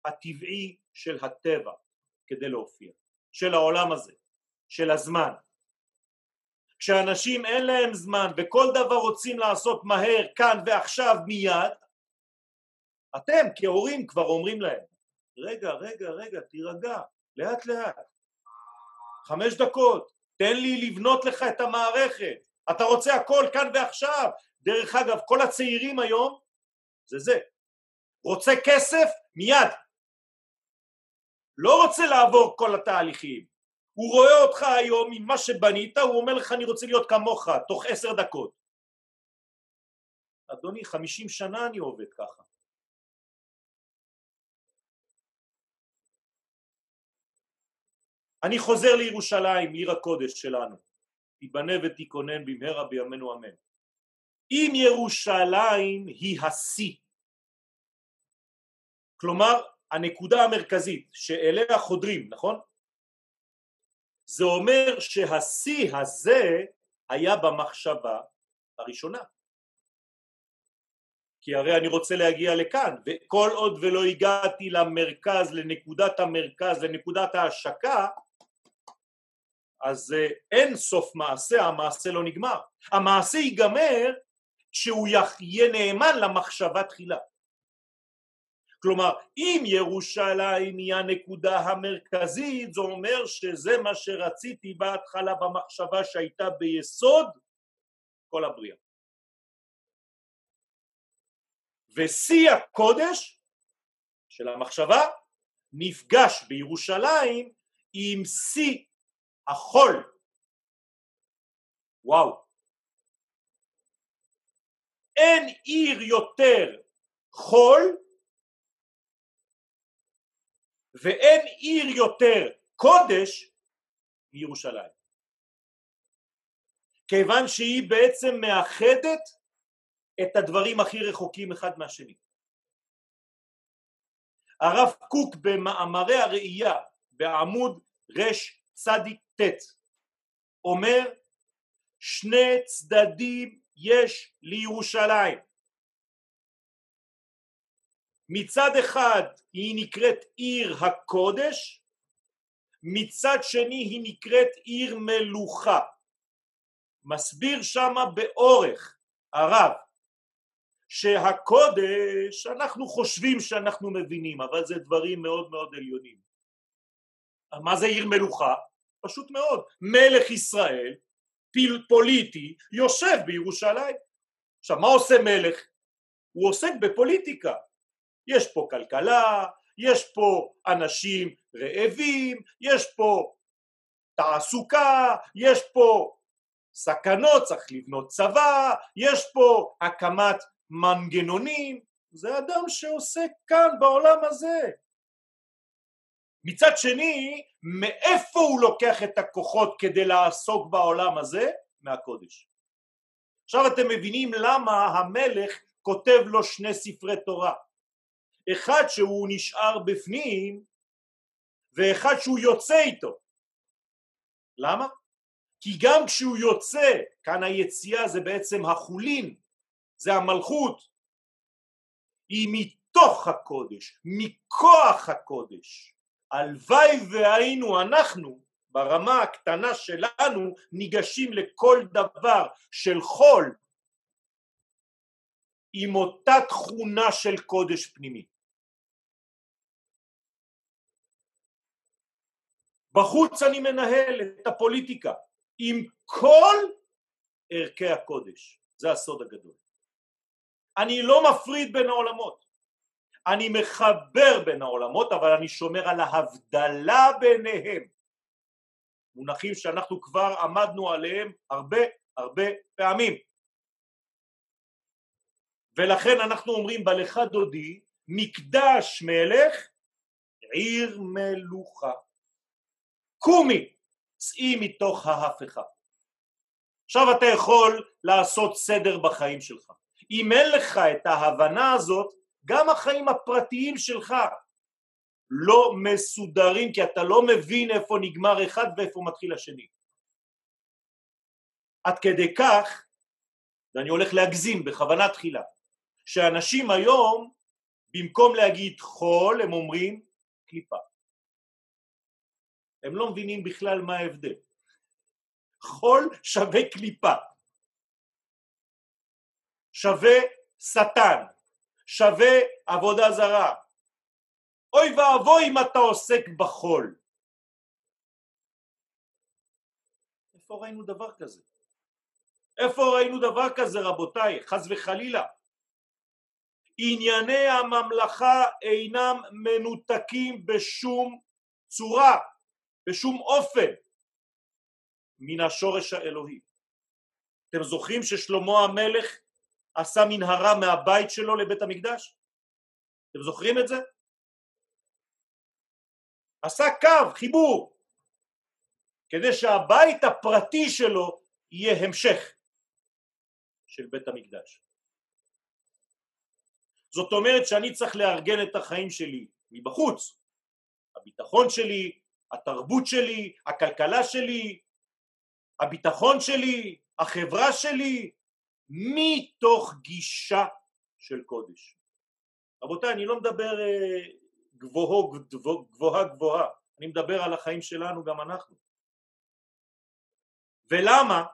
הטבעי של הטבע כדי להופיע, של העולם הזה, של הזמן. כשאנשים אין להם זמן וכל דבר רוצים לעשות מהר, כאן ועכשיו מיד, אתם כהורים כבר אומרים להם, רגע, רגע, רגע, תירגע, לאט לאט, חמש דקות, תן לי לבנות לך את המערכת, אתה רוצה הכל כאן ועכשיו. דרך אגב, כל הצעירים היום זה זה, רוצה כסף מיד, לא רוצה לעבור כל התהליכים, הוא רואה אותך היום עם מה שבנית, הוא אומר לך אני רוצה להיות כמוך תוך עשר דקות. אדוני, חמישים שנה אני עובד ככה. אני חוזר לירושלים, עיר הקודש שלנו, תיבנה ותיכונן במהרה בימינו אמן. אם ירושלים היא השיא, כלומר הנקודה המרכזית שאליה חודרים, נכון? זה אומר שהשיא הזה היה במחשבה הראשונה. כי הרי אני רוצה להגיע לכאן, וכל עוד ולא הגעתי למרכז, לנקודת המרכז, לנקודת ההשקה, אז אין סוף מעשה, המעשה לא נגמר. המעשה ייגמר כשהוא יהיה נאמן למחשבה תחילה. כלומר, אם ירושלים היא הנקודה המרכזית, זה אומר שזה מה שרציתי בהתחלה במחשבה שהייתה ביסוד כל הבריאה. ושיא הקודש של המחשבה נפגש בירושלים עם שיא החול. וואו. אין עיר יותר חול ואין עיר יותר קודש מירושלים. כיוון שהיא בעצם מאחדת את הדברים הכי רחוקים אחד מהשני. הרב קוק במאמרי הראייה בעמוד רש צדיק ט' אומר שני צדדים יש לירושלים מצד אחד היא נקראת עיר הקודש מצד שני היא נקראת עיר מלוכה מסביר שמה באורך הרב שהקודש אנחנו חושבים שאנחנו מבינים אבל זה דברים מאוד מאוד עליונים מה זה עיר מלוכה? פשוט מאוד. מלך ישראל, פוליטי, יושב בירושלים. עכשיו, מה עושה מלך? הוא עוסק בפוליטיקה. יש פה כלכלה, יש פה אנשים רעבים, יש פה תעסוקה, יש פה סכנות, צריך לבנות צבא, יש פה הקמת מנגנונים, זה אדם שעוסק כאן בעולם הזה. מצד שני, מאיפה הוא לוקח את הכוחות כדי לעסוק בעולם הזה? מהקודש. עכשיו אתם מבינים למה המלך כותב לו שני ספרי תורה. אחד שהוא נשאר בפנים ואחד שהוא יוצא איתו. למה? כי גם כשהוא יוצא, כאן היציאה זה בעצם החולין, זה המלכות, היא מתוך הקודש, מכוח הקודש. הלוואי והיינו אנחנו ברמה הקטנה שלנו ניגשים לכל דבר של חול עם אותה תכונה של קודש פנימי. בחוץ אני מנהל את הפוליטיקה עם כל ערכי הקודש, זה הסוד הגדול. אני לא מפריד בין העולמות. אני מחבר בין העולמות אבל אני שומר על ההבדלה ביניהם. מונחים שאנחנו כבר עמדנו עליהם הרבה הרבה פעמים. ולכן אנחנו אומרים בלך דודי מקדש מלך עיר מלוכה. קומי צאי מתוך ההפכה עכשיו אתה יכול לעשות סדר בחיים שלך. אם אין לך את ההבנה הזאת גם החיים הפרטיים שלך לא מסודרים כי אתה לא מבין איפה נגמר אחד ואיפה מתחיל השני. עד כדי כך, ואני הולך להגזים בכוונה תחילה, שאנשים היום במקום להגיד חול הם אומרים קליפה. הם לא מבינים בכלל מה ההבדל. חול שווה קליפה, שווה שטן, שווה עבודה זרה. אוי ואבוי אם אתה עוסק בחול. איפה ראינו דבר כזה? איפה ראינו דבר כזה רבותיי? חס וחלילה. ענייני הממלכה אינם מנותקים בשום צורה, בשום אופן, מן השורש האלוהי. אתם זוכרים ששלמה המלך עשה מנהרה מהבית שלו לבית המקדש? אתם זוכרים את זה? עשה קו, חיבור, כדי שהבית הפרטי שלו יהיה המשך של בית המקדש. זאת אומרת שאני צריך לארגן את החיים שלי מבחוץ, הביטחון שלי, התרבות שלי, הכלכלה שלי, הביטחון שלי, החברה שלי, מתוך גישה של קודש. רבותיי, אני לא מדבר אה, גבוהה גבוהה גבוהה, אני מדבר על החיים שלנו גם אנחנו. ולמה?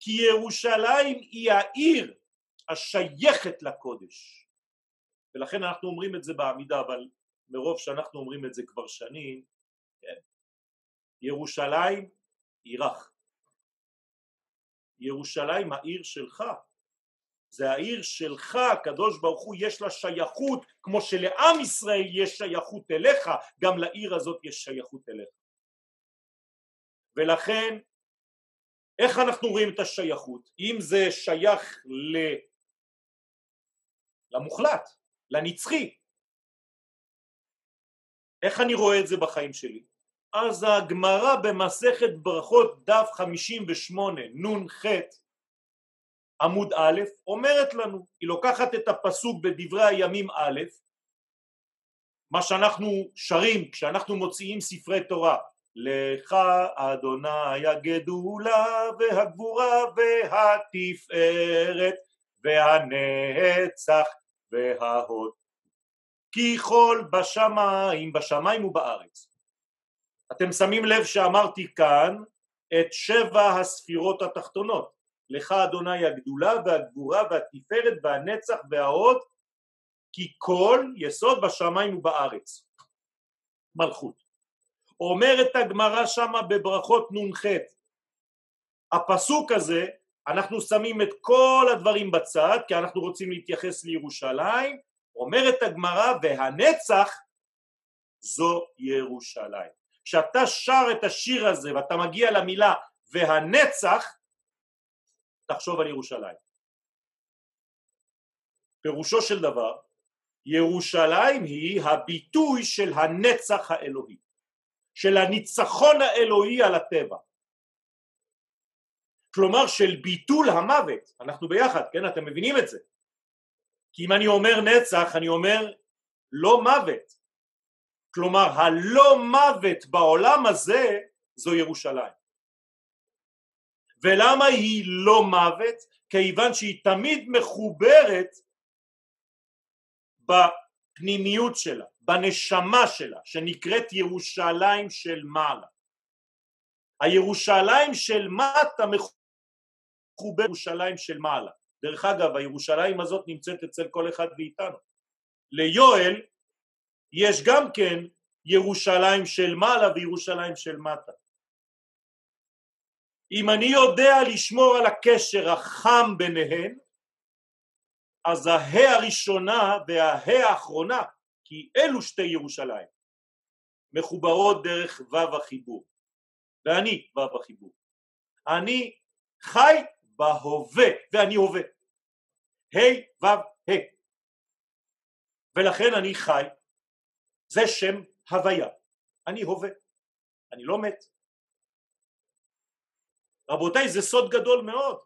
כי ירושלים היא העיר השייכת לקודש. ולכן אנחנו אומרים את זה בעמידה, אבל מרוב שאנחנו אומרים את זה כבר שנים, כן. ירושלים עירך. ירושלים העיר שלך, זה העיר שלך, הקדוש ברוך הוא יש לה שייכות, כמו שלעם ישראל יש שייכות אליך, גם לעיר הזאת יש שייכות אליך. ולכן, איך אנחנו רואים את השייכות? אם זה שייך ל... למוחלט, לנצחי, איך אני רואה את זה בחיים שלי? אז הגמרא במסכת ברכות דף 58 נ"ח עמוד א' אומרת לנו, היא לוקחת את הפסוק בדברי הימים א', מה שאנחנו שרים כשאנחנו מוציאים ספרי תורה, לך אדוני הגדולה והגבורה והתפארת והנצח וההוד כי כל בשמיים, בשמיים ובארץ. אתם שמים לב שאמרתי כאן את שבע הספירות התחתונות, לך אדוני הגדולה והגבורה והתפארת והנצח וההוד, כי כל יסוד בשמיים ובארץ, מלכות. אומרת הגמרא שמה בברכות נ"ח, הפסוק הזה, אנחנו שמים את כל הדברים בצד, כי אנחנו רוצים להתייחס לירושלים, אומרת הגמרא והנצח זו ירושלים. כשאתה שר את השיר הזה ואתה מגיע למילה והנצח תחשוב על ירושלים. פירושו של דבר ירושלים היא הביטוי של הנצח האלוהי, של הניצחון האלוהי על הטבע. כלומר של ביטול המוות, אנחנו ביחד, כן? אתם מבינים את זה. כי אם אני אומר נצח אני אומר לא מוות כלומר הלא מוות בעולם הזה זו ירושלים ולמה היא לא מוות? כיוון שהיא תמיד מחוברת בפנימיות שלה, בנשמה שלה, שנקראת ירושלים של מעלה. הירושלים של מטה מחוברת ירושלים של מעלה. דרך אגב הירושלים הזאת נמצאת אצל כל אחד מאיתנו ליואל יש גם כן ירושלים של מעלה וירושלים של מטה. אם אני יודע לשמור על הקשר החם ביניהן אז ההא הראשונה וההא האחרונה כי אלו שתי ירושלים מחוברות דרך וו החיבור. ואני וו החיבור. אני חי בהווה ואני הווה. ה' ו' ה' ולכן אני חי זה שם הוויה. אני הווה אני לא מת. רבותיי זה סוד גדול מאוד.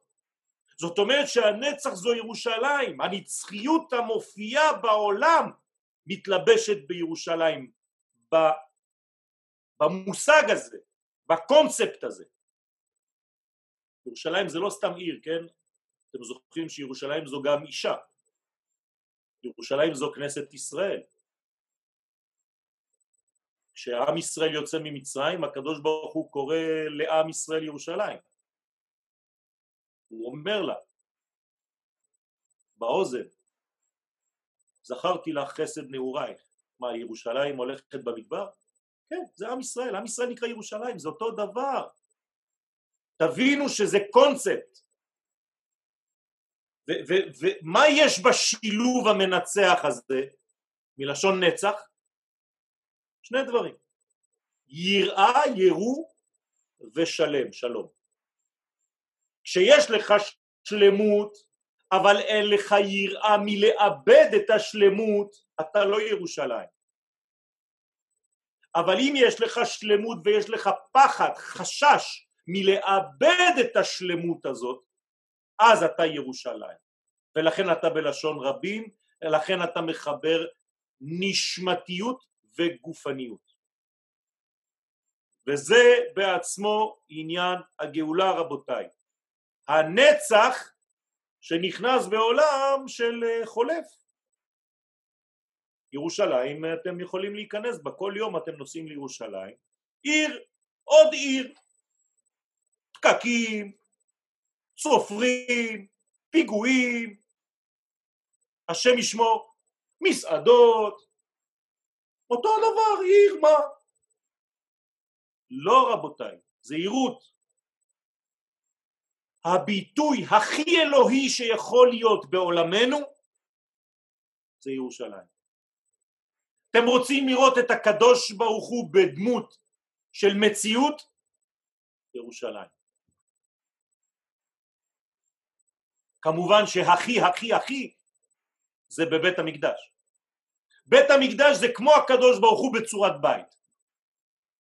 זאת אומרת שהנצח זו ירושלים הנצחיות המופיעה בעולם מתלבשת בירושלים במושג הזה בקונספט הזה. ירושלים זה לא סתם עיר כן? אתם זוכרים שירושלים זו גם אישה. ירושלים זו כנסת ישראל כשעם ישראל יוצא ממצרים הקדוש ברוך הוא קורא לעם ישראל ירושלים. הוא אומר לה באוזן זכרתי לך חסד נעורייך מה ירושלים הולכת במדבר? כן זה עם ישראל, עם ישראל נקרא ירושלים זה אותו דבר. תבינו שזה קונספט. ומה יש בשילוב המנצח הזה? מלשון נצח? שני דברים יראה, יראו ושלם, שלום. כשיש לך שלמות אבל אין לך יראה מלאבד את השלמות אתה לא ירושלים. אבל אם יש לך שלמות ויש לך פחד, חשש מלאבד את השלמות הזאת אז אתה ירושלים ולכן אתה בלשון רבים, לכן אתה מחבר נשמתיות וגופניות. וזה בעצמו עניין הגאולה רבותיי. הנצח שנכנס בעולם של אה, חולף. ירושלים אתם יכולים להיכנס בה. כל יום אתם נוסעים לירושלים. עיר עוד עיר. פקקים צופרים פיגועים. השם ישמור. מסעדות אותו דבר עיר מה לא רבותיי זהירות הביטוי הכי אלוהי שיכול להיות בעולמנו זה ירושלים. אתם רוצים לראות את הקדוש ברוך הוא בדמות של מציאות? ירושלים. כמובן שהכי הכי הכי זה בבית המקדש. בית המקדש זה כמו הקדוש ברוך הוא בצורת בית.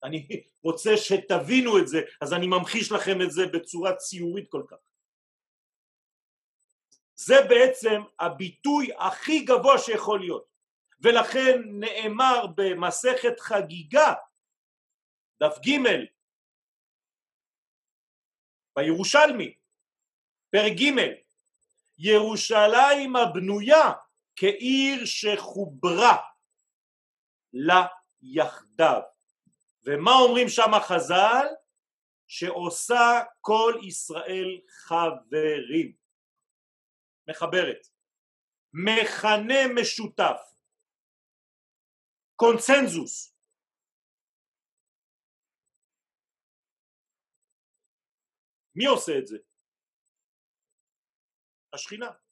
אני רוצה שתבינו את זה, אז אני ממחיש לכם את זה בצורה ציורית כל כך. זה בעצם הביטוי הכי גבוה שיכול להיות, ולכן נאמר במסכת חגיגה, דף ג' בירושלמי, פרק ג', ירושלים הבנויה כעיר שחוברה לה יחדיו ומה אומרים שם חז"ל? שעושה כל ישראל חברים. מחברת. מכנה משותף. קונצנזוס. מי עושה את זה? השכינה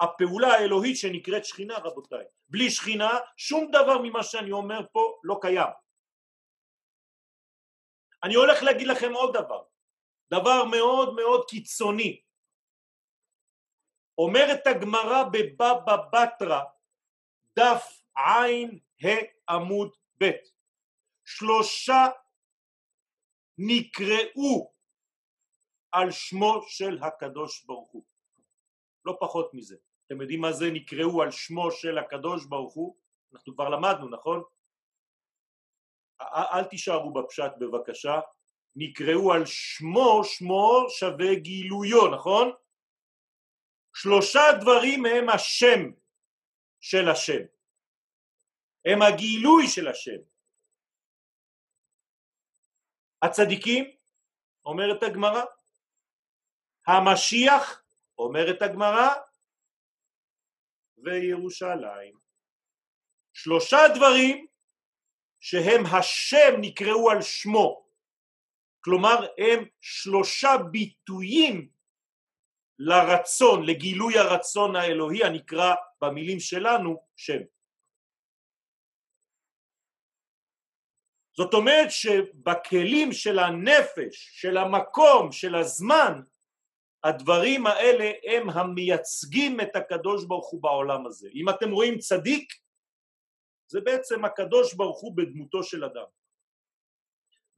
הפעולה האלוהית שנקראת שכינה רבותיי. בלי שכינה שום דבר ממה שאני אומר פה לא קיים. אני הולך להגיד לכם עוד דבר, דבר מאוד מאוד קיצוני. אומרת הגמרא בבבא בתרא, דף עין ה עמוד ב', שלושה נקראו על שמו של הקדוש ברוך הוא, לא פחות מזה. אתם יודעים מה זה נקראו על שמו של הקדוש ברוך הוא? אנחנו כבר למדנו, נכון? אל תישארו בפשט בבקשה, נקראו על שמו, שמו שווה גילויו, נכון? שלושה דברים הם השם של השם, הם הגילוי של השם. הצדיקים, אומרת הגמרא, המשיח, אומרת הגמרא, וירושלים. שלושה דברים שהם השם נקראו על שמו כלומר הם שלושה ביטויים לרצון, לגילוי הרצון האלוהי הנקרא במילים שלנו שם. זאת אומרת שבכלים של הנפש, של המקום, של הזמן, הדברים האלה הם המייצגים את הקדוש ברוך הוא בעולם הזה. אם אתם רואים צדיק, זה בעצם הקדוש ברוך הוא בדמותו של אדם.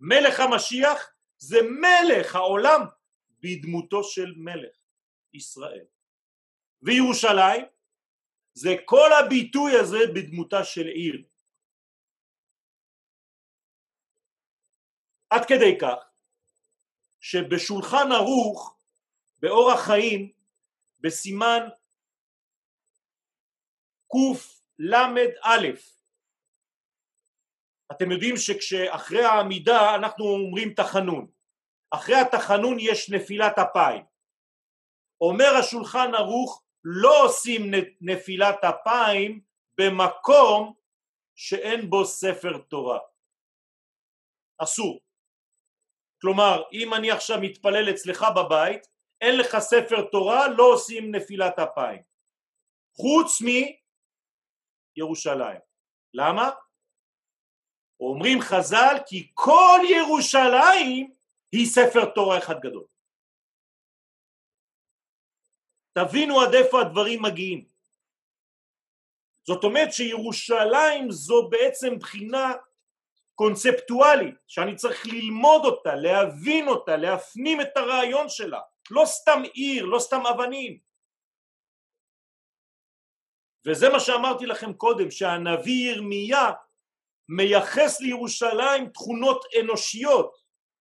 מלך המשיח זה מלך העולם בדמותו של מלך ישראל. וירושלים זה כל הביטוי הזה בדמותה של עיר. עד כדי כך שבשולחן ערוך באורח חיים בסימן קל"א. אתם יודעים שכשאחרי העמידה אנחנו אומרים תחנון. אחרי התחנון יש נפילת אפיים. אומר השולחן ערוך לא עושים נפילת אפיים במקום שאין בו ספר תורה. אסור. כלומר אם אני עכשיו מתפלל אצלך בבית אין לך ספר תורה לא עושים נפילת אפיים. חוץ מירושלים. למה? אומרים חז"ל כי כל ירושלים היא ספר תורה אחד גדול. תבינו עד איפה הדברים מגיעים. זאת אומרת שירושלים זו בעצם בחינה קונספטואלית שאני צריך ללמוד אותה, להבין אותה, להפנים את הרעיון שלה לא סתם עיר, לא סתם אבנים וזה מה שאמרתי לכם קודם שהנביא ירמיה מייחס לירושלים תכונות אנושיות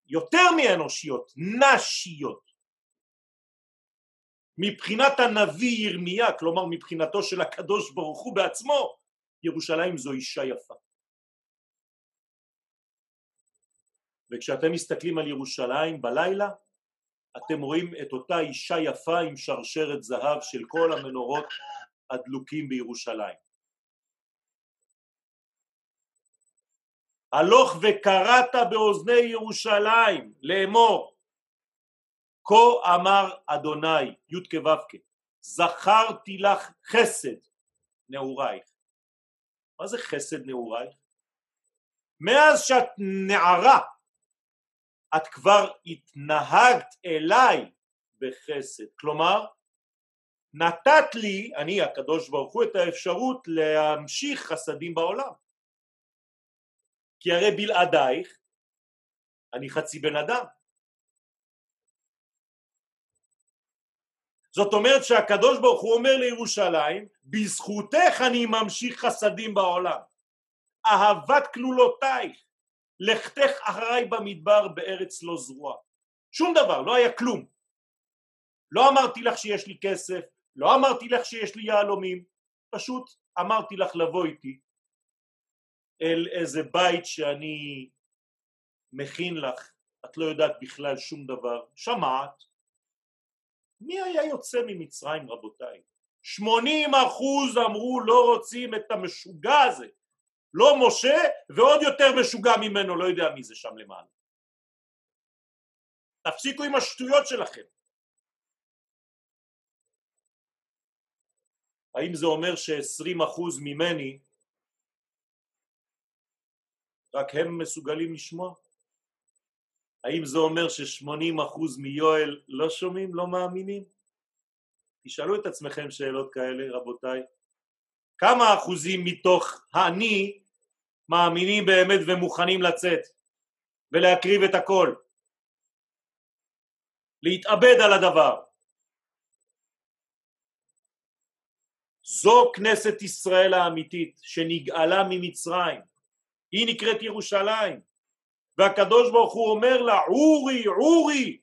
יותר מאנושיות, נשיות מבחינת הנביא ירמיה, כלומר מבחינתו של הקדוש ברוך הוא בעצמו, ירושלים זו אישה יפה. וכשאתם מסתכלים על ירושלים בלילה, אתם רואים את אותה אישה יפה עם שרשרת זהב של כל המנורות הדלוקים בירושלים. הלוך וקראת באוזני ירושלים לאמור כה אמר אדוני י' כו' זכרתי לך חסד נעורייך מה זה חסד נעורייך? מאז שאת נערה את כבר התנהגת אליי בחסד. כלומר נתת לי, אני הקדוש ברוך הוא, את האפשרות להמשיך חסדים בעולם. כי הרי בלעדייך אני חצי בן אדם. זאת אומרת שהקדוש ברוך הוא אומר לירושלים בזכותך אני ממשיך חסדים בעולם. אהבת כלולותייך לכתך אחריי במדבר בארץ לא זרוע. שום דבר לא היה כלום. לא אמרתי לך שיש לי כסף לא אמרתי לך שיש לי יהלומים פשוט אמרתי לך לבוא איתי אל איזה בית שאני מכין לך את לא יודעת בכלל שום דבר. שמעת? מי היה יוצא ממצרים רבותיי? 80 אחוז אמרו לא רוצים את המשוגע הזה לא משה ועוד יותר משוגע ממנו לא יודע מי זה שם למעלה תפסיקו עם השטויות שלכם האם זה אומר ש-20 אחוז ממני רק הם מסוגלים לשמוע? האם זה אומר ש-80% מיואל לא שומעים, לא מאמינים? תשאלו את עצמכם שאלות כאלה רבותיי. כמה אחוזים מתוך האני מאמינים באמת ומוכנים לצאת ולהקריב את הכל? להתאבד על הדבר. זו כנסת ישראל האמיתית שנגאלה ממצרים, היא נקראת ירושלים. והקדוש ברוך הוא אומר לה עורי עורי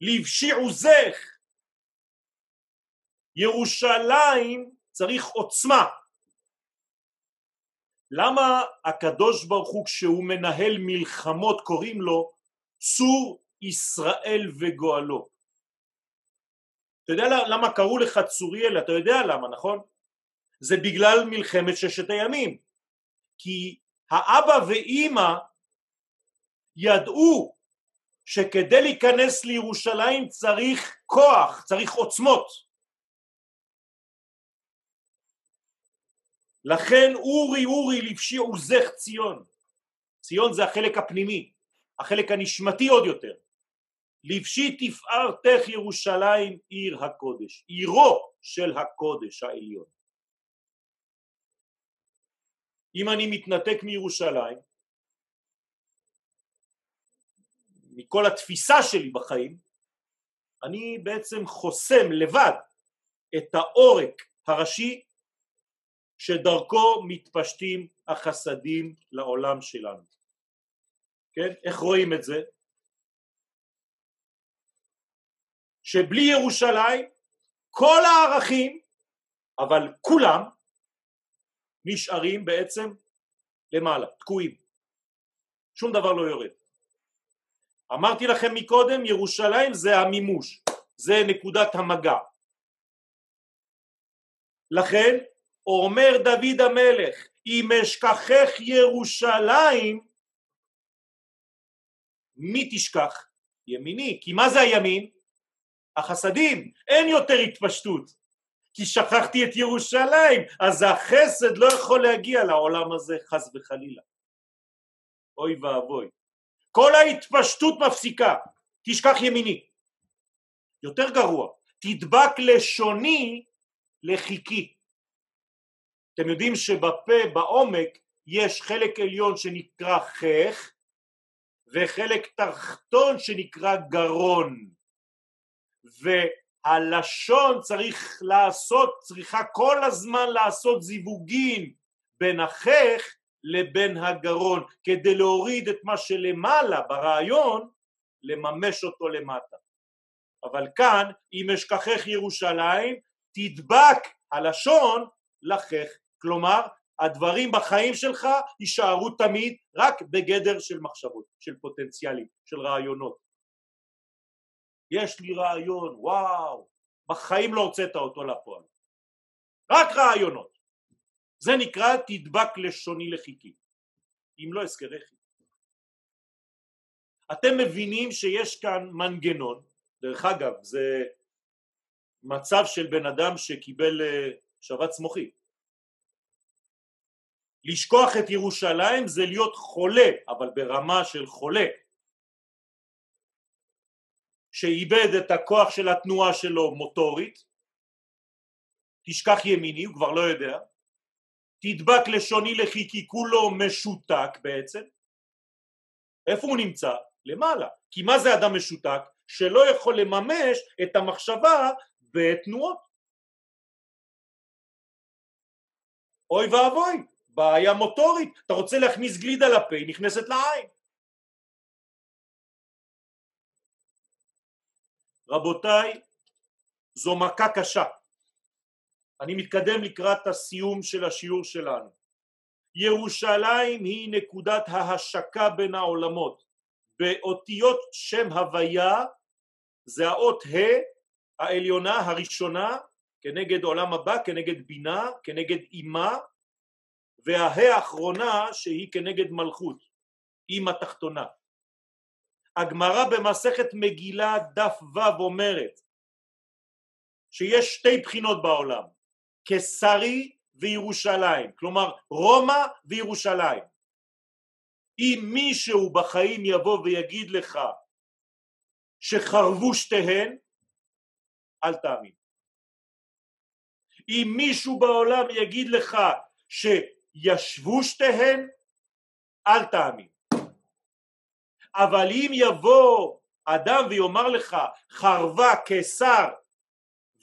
לבשי עוזך ירושלים צריך עוצמה למה הקדוש ברוך הוא כשהוא מנהל מלחמות קוראים לו צור ישראל וגואלו אתה יודע למה קראו לך צוריאל אתה יודע למה נכון? זה בגלל מלחמת ששת הימים כי האבא ואימא ידעו שכדי להיכנס לירושלים צריך כוח, צריך עוצמות. לכן אורי אורי לבשי עוזך ציון. ציון זה החלק הפנימי, החלק הנשמתי עוד יותר. לבשי תפארתך ירושלים עיר הקודש, עירו של הקודש העליון. אם אני מתנתק מירושלים, מכל התפיסה שלי בחיים, אני בעצם חוסם לבד את העורק הראשי שדרכו מתפשטים החסדים לעולם שלנו. כן? איך רואים את זה? שבלי ירושלים כל הערכים, אבל כולם, נשארים בעצם למעלה, תקועים. שום דבר לא יורד. אמרתי לכם מקודם, ירושלים זה המימוש, זה נקודת המגע. לכן אומר דוד המלך אם אשכחך ירושלים מי תשכח? ימיני. כי מה זה הימין? החסדים. אין יותר התפשטות. כי שכחתי את ירושלים אז החסד לא יכול להגיע לעולם הזה חס וחלילה. אוי ואבוי. כל ההתפשטות מפסיקה. תשכח ימיני. יותר גרוע. תדבק לשוני לחיקי אתם יודעים שבפה בעומק יש חלק עליון שנקרא חך וחלק תחתון שנקרא גרון. והלשון צריך לעשות, צריכה כל הזמן לעשות זיווגים בין החך לבין הגרון כדי להוריד את מה שלמעלה ברעיון לממש אותו למטה. אבל כאן אם אשכחך ירושלים תדבק הלשון לחך כלומר הדברים בחיים שלך יישארו תמיד רק בגדר של מחשבות, של פוטנציאלים, של רעיונות. יש לי רעיון, וואו, בחיים לא הוצאת אותו לפועל. רק רעיונות. זה נקרא תדבק לשוני לחיקי, אם לא אזכרכי. אתם מבינים שיש כאן מנגנון, דרך אגב זה מצב של בן אדם שקיבל אה, שבץ מוחי, לשכוח את ירושלים זה להיות חולה, אבל ברמה של חולה, שאיבד את הכוח של התנועה שלו מוטורית, תשכח ימיני, הוא כבר לא יודע, תדבק לשוני לחי כי כולו משותק בעצם, איפה הוא נמצא? למעלה, כי מה זה אדם משותק? שלא יכול לממש את המחשבה בתנועות. אוי ואבוי, בעיה מוטורית, אתה רוצה להכניס גלידה לפה, היא נכנסת לעין. רבותיי, זו מכה קשה. אני מתקדם לקראת הסיום של השיעור שלנו. ירושלים היא נקודת ההשקה בין העולמות. באותיות שם הוויה זה האות ה' העליונה הראשונה כנגד עולם הבא, כנגד בינה, כנגד אימה, והה האחרונה שהיא כנגד מלכות, עם התחתונה. הגמרא במסכת מגילה דף ו' אומרת שיש שתי בחינות בעולם, קיסרי וירושלים, כלומר רומא וירושלים. אם מישהו בחיים יבוא ויגיד לך שחרבו שתיהן, אל תאמין. אם מישהו בעולם יגיד לך ש... ישבו שתיהן, אל תאמין. אבל אם יבוא אדם ויאמר לך חרבה קיסר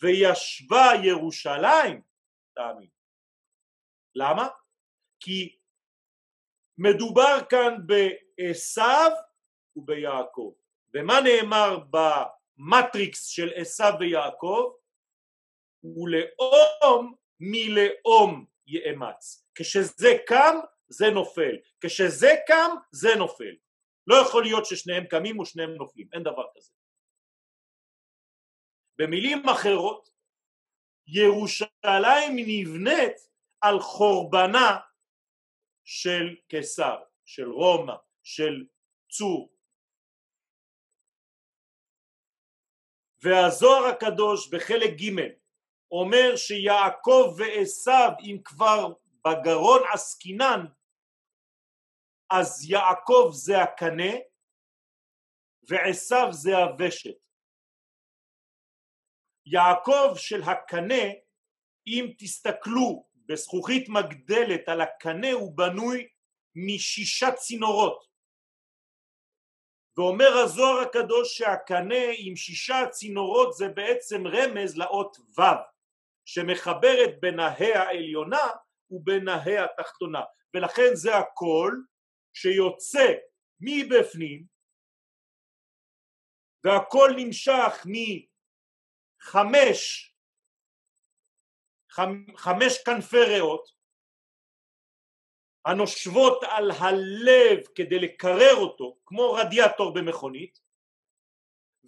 וישבה ירושלים, תאמין. למה? כי מדובר כאן בעשו וביעקב. ומה נאמר במטריקס של עשו ויעקב? ולאום מלאום יאמץ. כשזה קם זה נופל, כשזה קם זה נופל. לא יכול להיות ששניהם קמים ושניהם נופלים, אין דבר כזה. במילים אחרות, ירושלים נבנית על חורבנה של קיסר, של רומא, של צור. והזוהר הקדוש בחלק ג' אומר שיעקב ועשו אם כבר בגרון עסקינן אז יעקב זה הקנה ועשו זה הוושת. יעקב של הקנה אם תסתכלו בזכוכית מגדלת על הקנה הוא בנוי משישה צינורות ואומר הזוהר הקדוש שהקנה עם שישה צינורות זה בעצם רמז לאות ו' שמחברת בין ההא העליונה ובין ההא התחתונה. ולכן זה הכל שיוצא מבפנים והכל נמשך מחמש חמש כנפי ריאות הנושבות על הלב כדי לקרר אותו כמו רדיאטור במכונית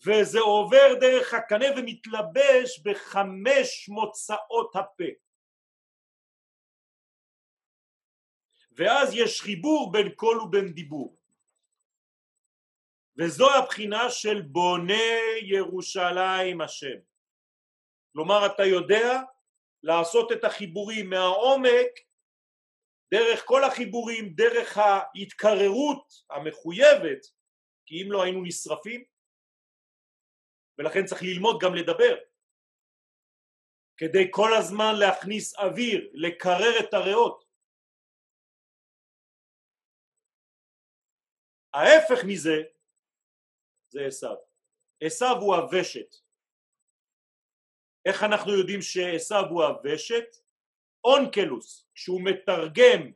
וזה עובר דרך הקנה ומתלבש בחמש מוצאות הפה. ואז יש חיבור בין קול ובין דיבור. וזו הבחינה של בונה ירושלים השם. כלומר אתה יודע לעשות את החיבורים מהעומק דרך כל החיבורים, דרך ההתקררות המחויבת, כי אם לא היינו נשרפים, ולכן צריך ללמוד גם לדבר כדי כל הזמן להכניס אוויר, לקרר את הריאות ההפך מזה זה עשיו. עשיו הוא הוושת. איך אנחנו יודעים שעשיו הוא הוושת? אונקלוס, כשהוא מתרגם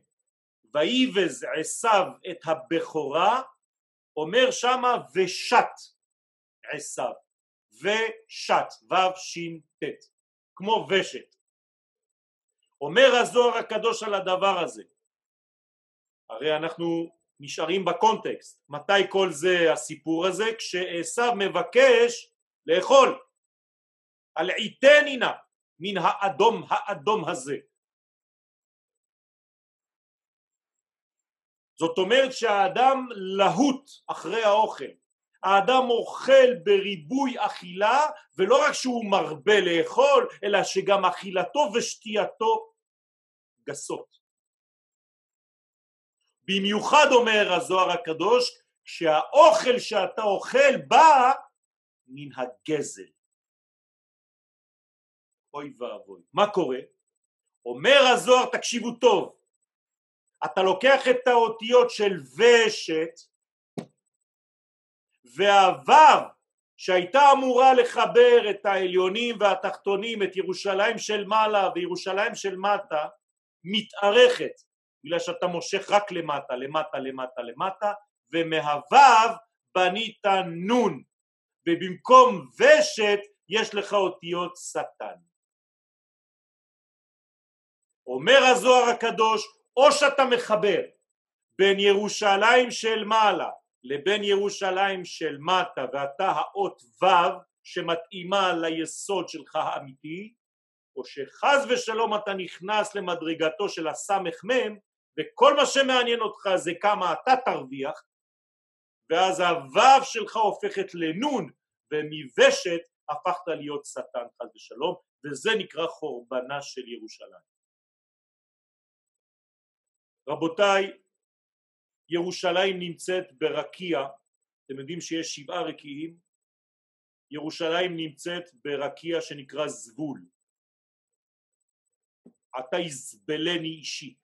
ויבז עשיו את הבכורה, אומר שמה ושת עשיו, ושת, ו' ש ט', כמו ושת. אומר הזוהר הקדוש על הדבר הזה, הרי אנחנו נשארים בקונטקסט. מתי כל זה הסיפור הזה? כשעשו מבקש לאכול על עיתנינה מן האדום האדום הזה. זאת אומרת שהאדם להוט אחרי האוכל. האדם אוכל בריבוי אכילה ולא רק שהוא מרבה לאכול אלא שגם אכילתו ושתייתו גסות. במיוחד אומר הזוהר הקדוש שהאוכל שאתה אוכל בא מן הגזל. אוי ואבוי. מה קורה? אומר הזוהר, תקשיבו טוב, אתה לוקח את האותיות של ושת והוו שהייתה אמורה לחבר את העליונים והתחתונים, את ירושלים של מעלה וירושלים של מטה, מתארכת בגלל שאתה מושך רק למטה, למטה, למטה, למטה, ומהוו בנית נון, ובמקום ושת יש לך אותיות שטן. אומר הזוהר הקדוש, או שאתה מחבר בין ירושלים של מעלה לבין ירושלים של מטה ואתה האות ו' שמתאימה ליסוד שלך האמיתי או שחז ושלום אתה נכנס למדרגתו של הסמך מם וכל מה שמעניין אותך זה כמה אתה תרוויח ואז הוו שלך הופכת לנון ומוושת הפכת להיות שטן חס ושלום וזה נקרא חורבנה של ירושלים. רבותיי ירושלים נמצאת ברקיע אתם יודעים שיש שבעה רקיעים ירושלים נמצאת ברקיע שנקרא זבול אתה יזבלני אישי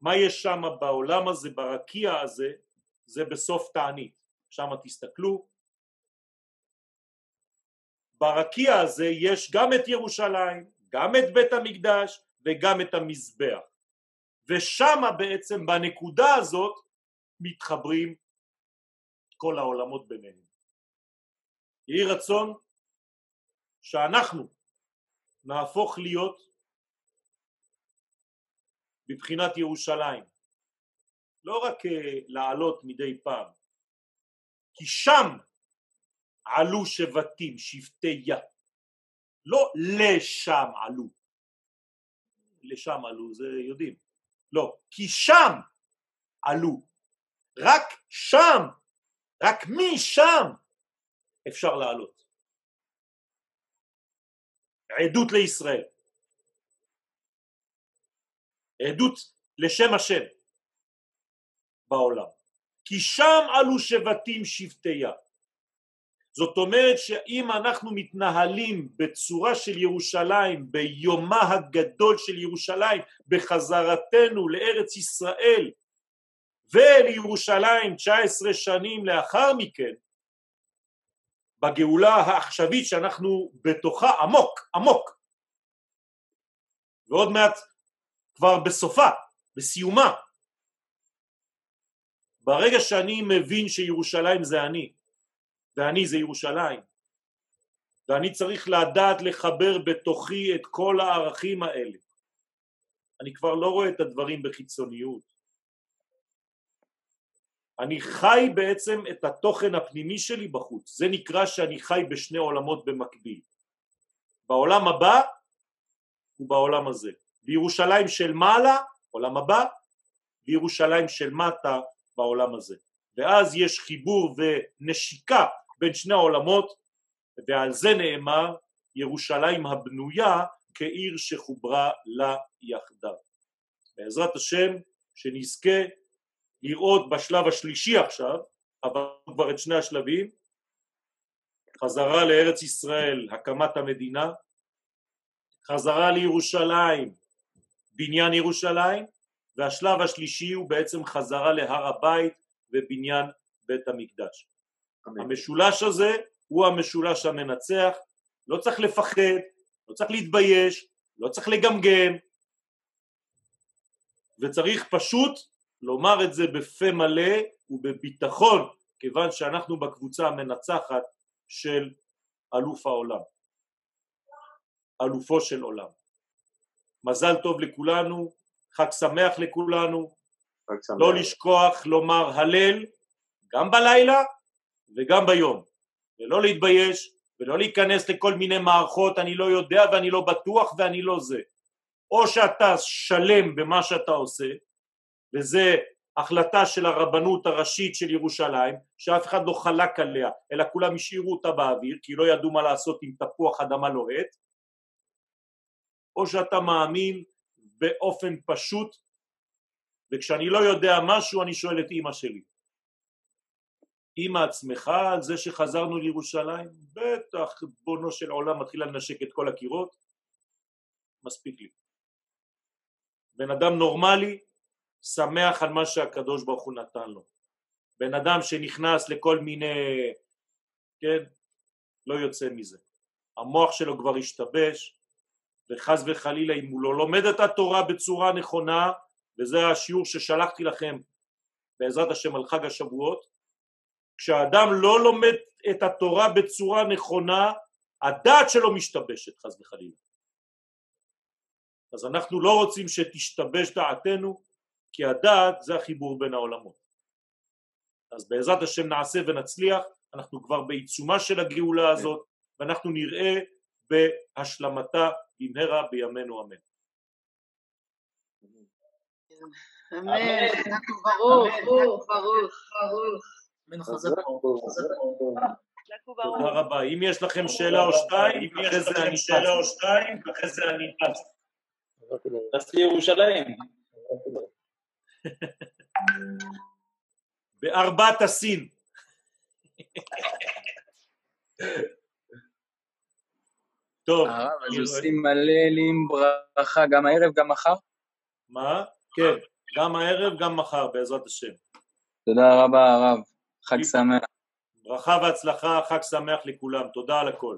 מה יש שם בעולם הזה, ברקיע הזה, זה בסוף תענית, שם תסתכלו. ברקיע הזה יש גם את ירושלים, גם את בית המקדש וגם את המזבח. ושם בעצם בנקודה הזאת מתחברים כל העולמות ביניהם. יהי רצון שאנחנו נהפוך להיות בבחינת ירושלים לא רק אה, לעלות מדי פעם כי שם עלו שבטים שבטי יה. לא לשם עלו. לשם עלו זה יודעים לא כי שם עלו. רק שם רק משם אפשר לעלות. עדות לישראל. עדות לשם השם בעולם. כי שם עלו שבטים שבטיה זאת אומרת שאם אנחנו מתנהלים בצורה של ירושלים ביומה הגדול של ירושלים בחזרתנו לארץ ישראל ולירושלים 19 שנים לאחר מכן בגאולה העכשווית שאנחנו בתוכה עמוק עמוק ועוד מעט כבר בסופה, בסיומה. ברגע שאני מבין שירושלים זה אני, ואני זה ירושלים, ואני צריך לדעת לחבר בתוכי את כל הערכים האלה, אני כבר לא רואה את הדברים בחיצוניות. אני חי בעצם את התוכן הפנימי שלי בחוץ, זה נקרא שאני חי בשני עולמות במקביל, בעולם הבא ובעולם הזה. בירושלים של מעלה עולם הבא, וירושלים של מטה בעולם הזה. ואז יש חיבור ונשיקה בין שני העולמות, ועל זה נאמר ירושלים הבנויה כעיר שחוברה לה יחדיו. בעזרת השם שנזכה לראות בשלב השלישי עכשיו, אבל כבר את שני השלבים, חזרה לארץ ישראל, הקמת המדינה, חזרה לירושלים, בניין ירושלים, והשלב השלישי הוא בעצם חזרה להר הבית ובניין בית המקדש. אמן. המשולש הזה הוא המשולש המנצח, לא צריך לפחד, לא צריך להתבייש, לא צריך לגמגם, וצריך פשוט לומר את זה בפה מלא ובביטחון, כיוון שאנחנו בקבוצה המנצחת של אלוף העולם, אלופו של עולם. מזל טוב לכולנו, חג שמח לכולנו, חג שמח. לא לשכוח לומר הלל גם בלילה וגם ביום, ולא להתבייש ולא להיכנס לכל מיני מערכות אני לא יודע ואני לא בטוח ואני לא זה. או שאתה שלם במה שאתה עושה, וזה החלטה של הרבנות הראשית של ירושלים, שאף אחד לא חלק עליה, אלא כולם השאירו אותה באוויר, כי לא ידעו מה לעשות עם תפוח אדמה לוהט, או שאתה מאמין באופן פשוט, וכשאני לא יודע משהו אני שואל את אימא שלי. אימא עצמך על זה שחזרנו לירושלים? בטח, בונו של עולם מתחילה לנשק את כל הקירות, מספיק לי. בן אדם נורמלי שמח על מה שהקדוש ברוך הוא נתן לו. בן אדם שנכנס לכל מיני, כן, לא יוצא מזה. המוח שלו כבר השתבש, וחס וחלילה אם הוא לא לומד את התורה בצורה נכונה, וזה השיעור ששלחתי לכם בעזרת השם על חג השבועות, כשאדם לא לומד את התורה בצורה נכונה, הדעת שלו משתבשת חס וחלילה. אז אנחנו לא רוצים שתשתבש דעתנו, כי הדעת זה החיבור בין העולמות. אז בעזרת השם נעשה ונצליח, אנחנו כבר בעיצומה של הגאולה הזאת, ואנחנו נראה בהשלמתה במהרה בימינו אמן. אמן, ברוך, ברוך, ברוך, תודה רבה. אם יש לכם שאלה או שתיים, אחרי זה אני שאלה או שתיים, אחרי זה אני טס. טס לירושלים. בארבעת הסין. טוב. הרב, אז עושים מלא עם ברכה גם הערב, גם מחר? מה? כן, גם הערב, גם מחר, בעזרת השם. תודה רבה הרב, חג שמח. ברכה והצלחה, חג שמח לכולם, תודה על הכל.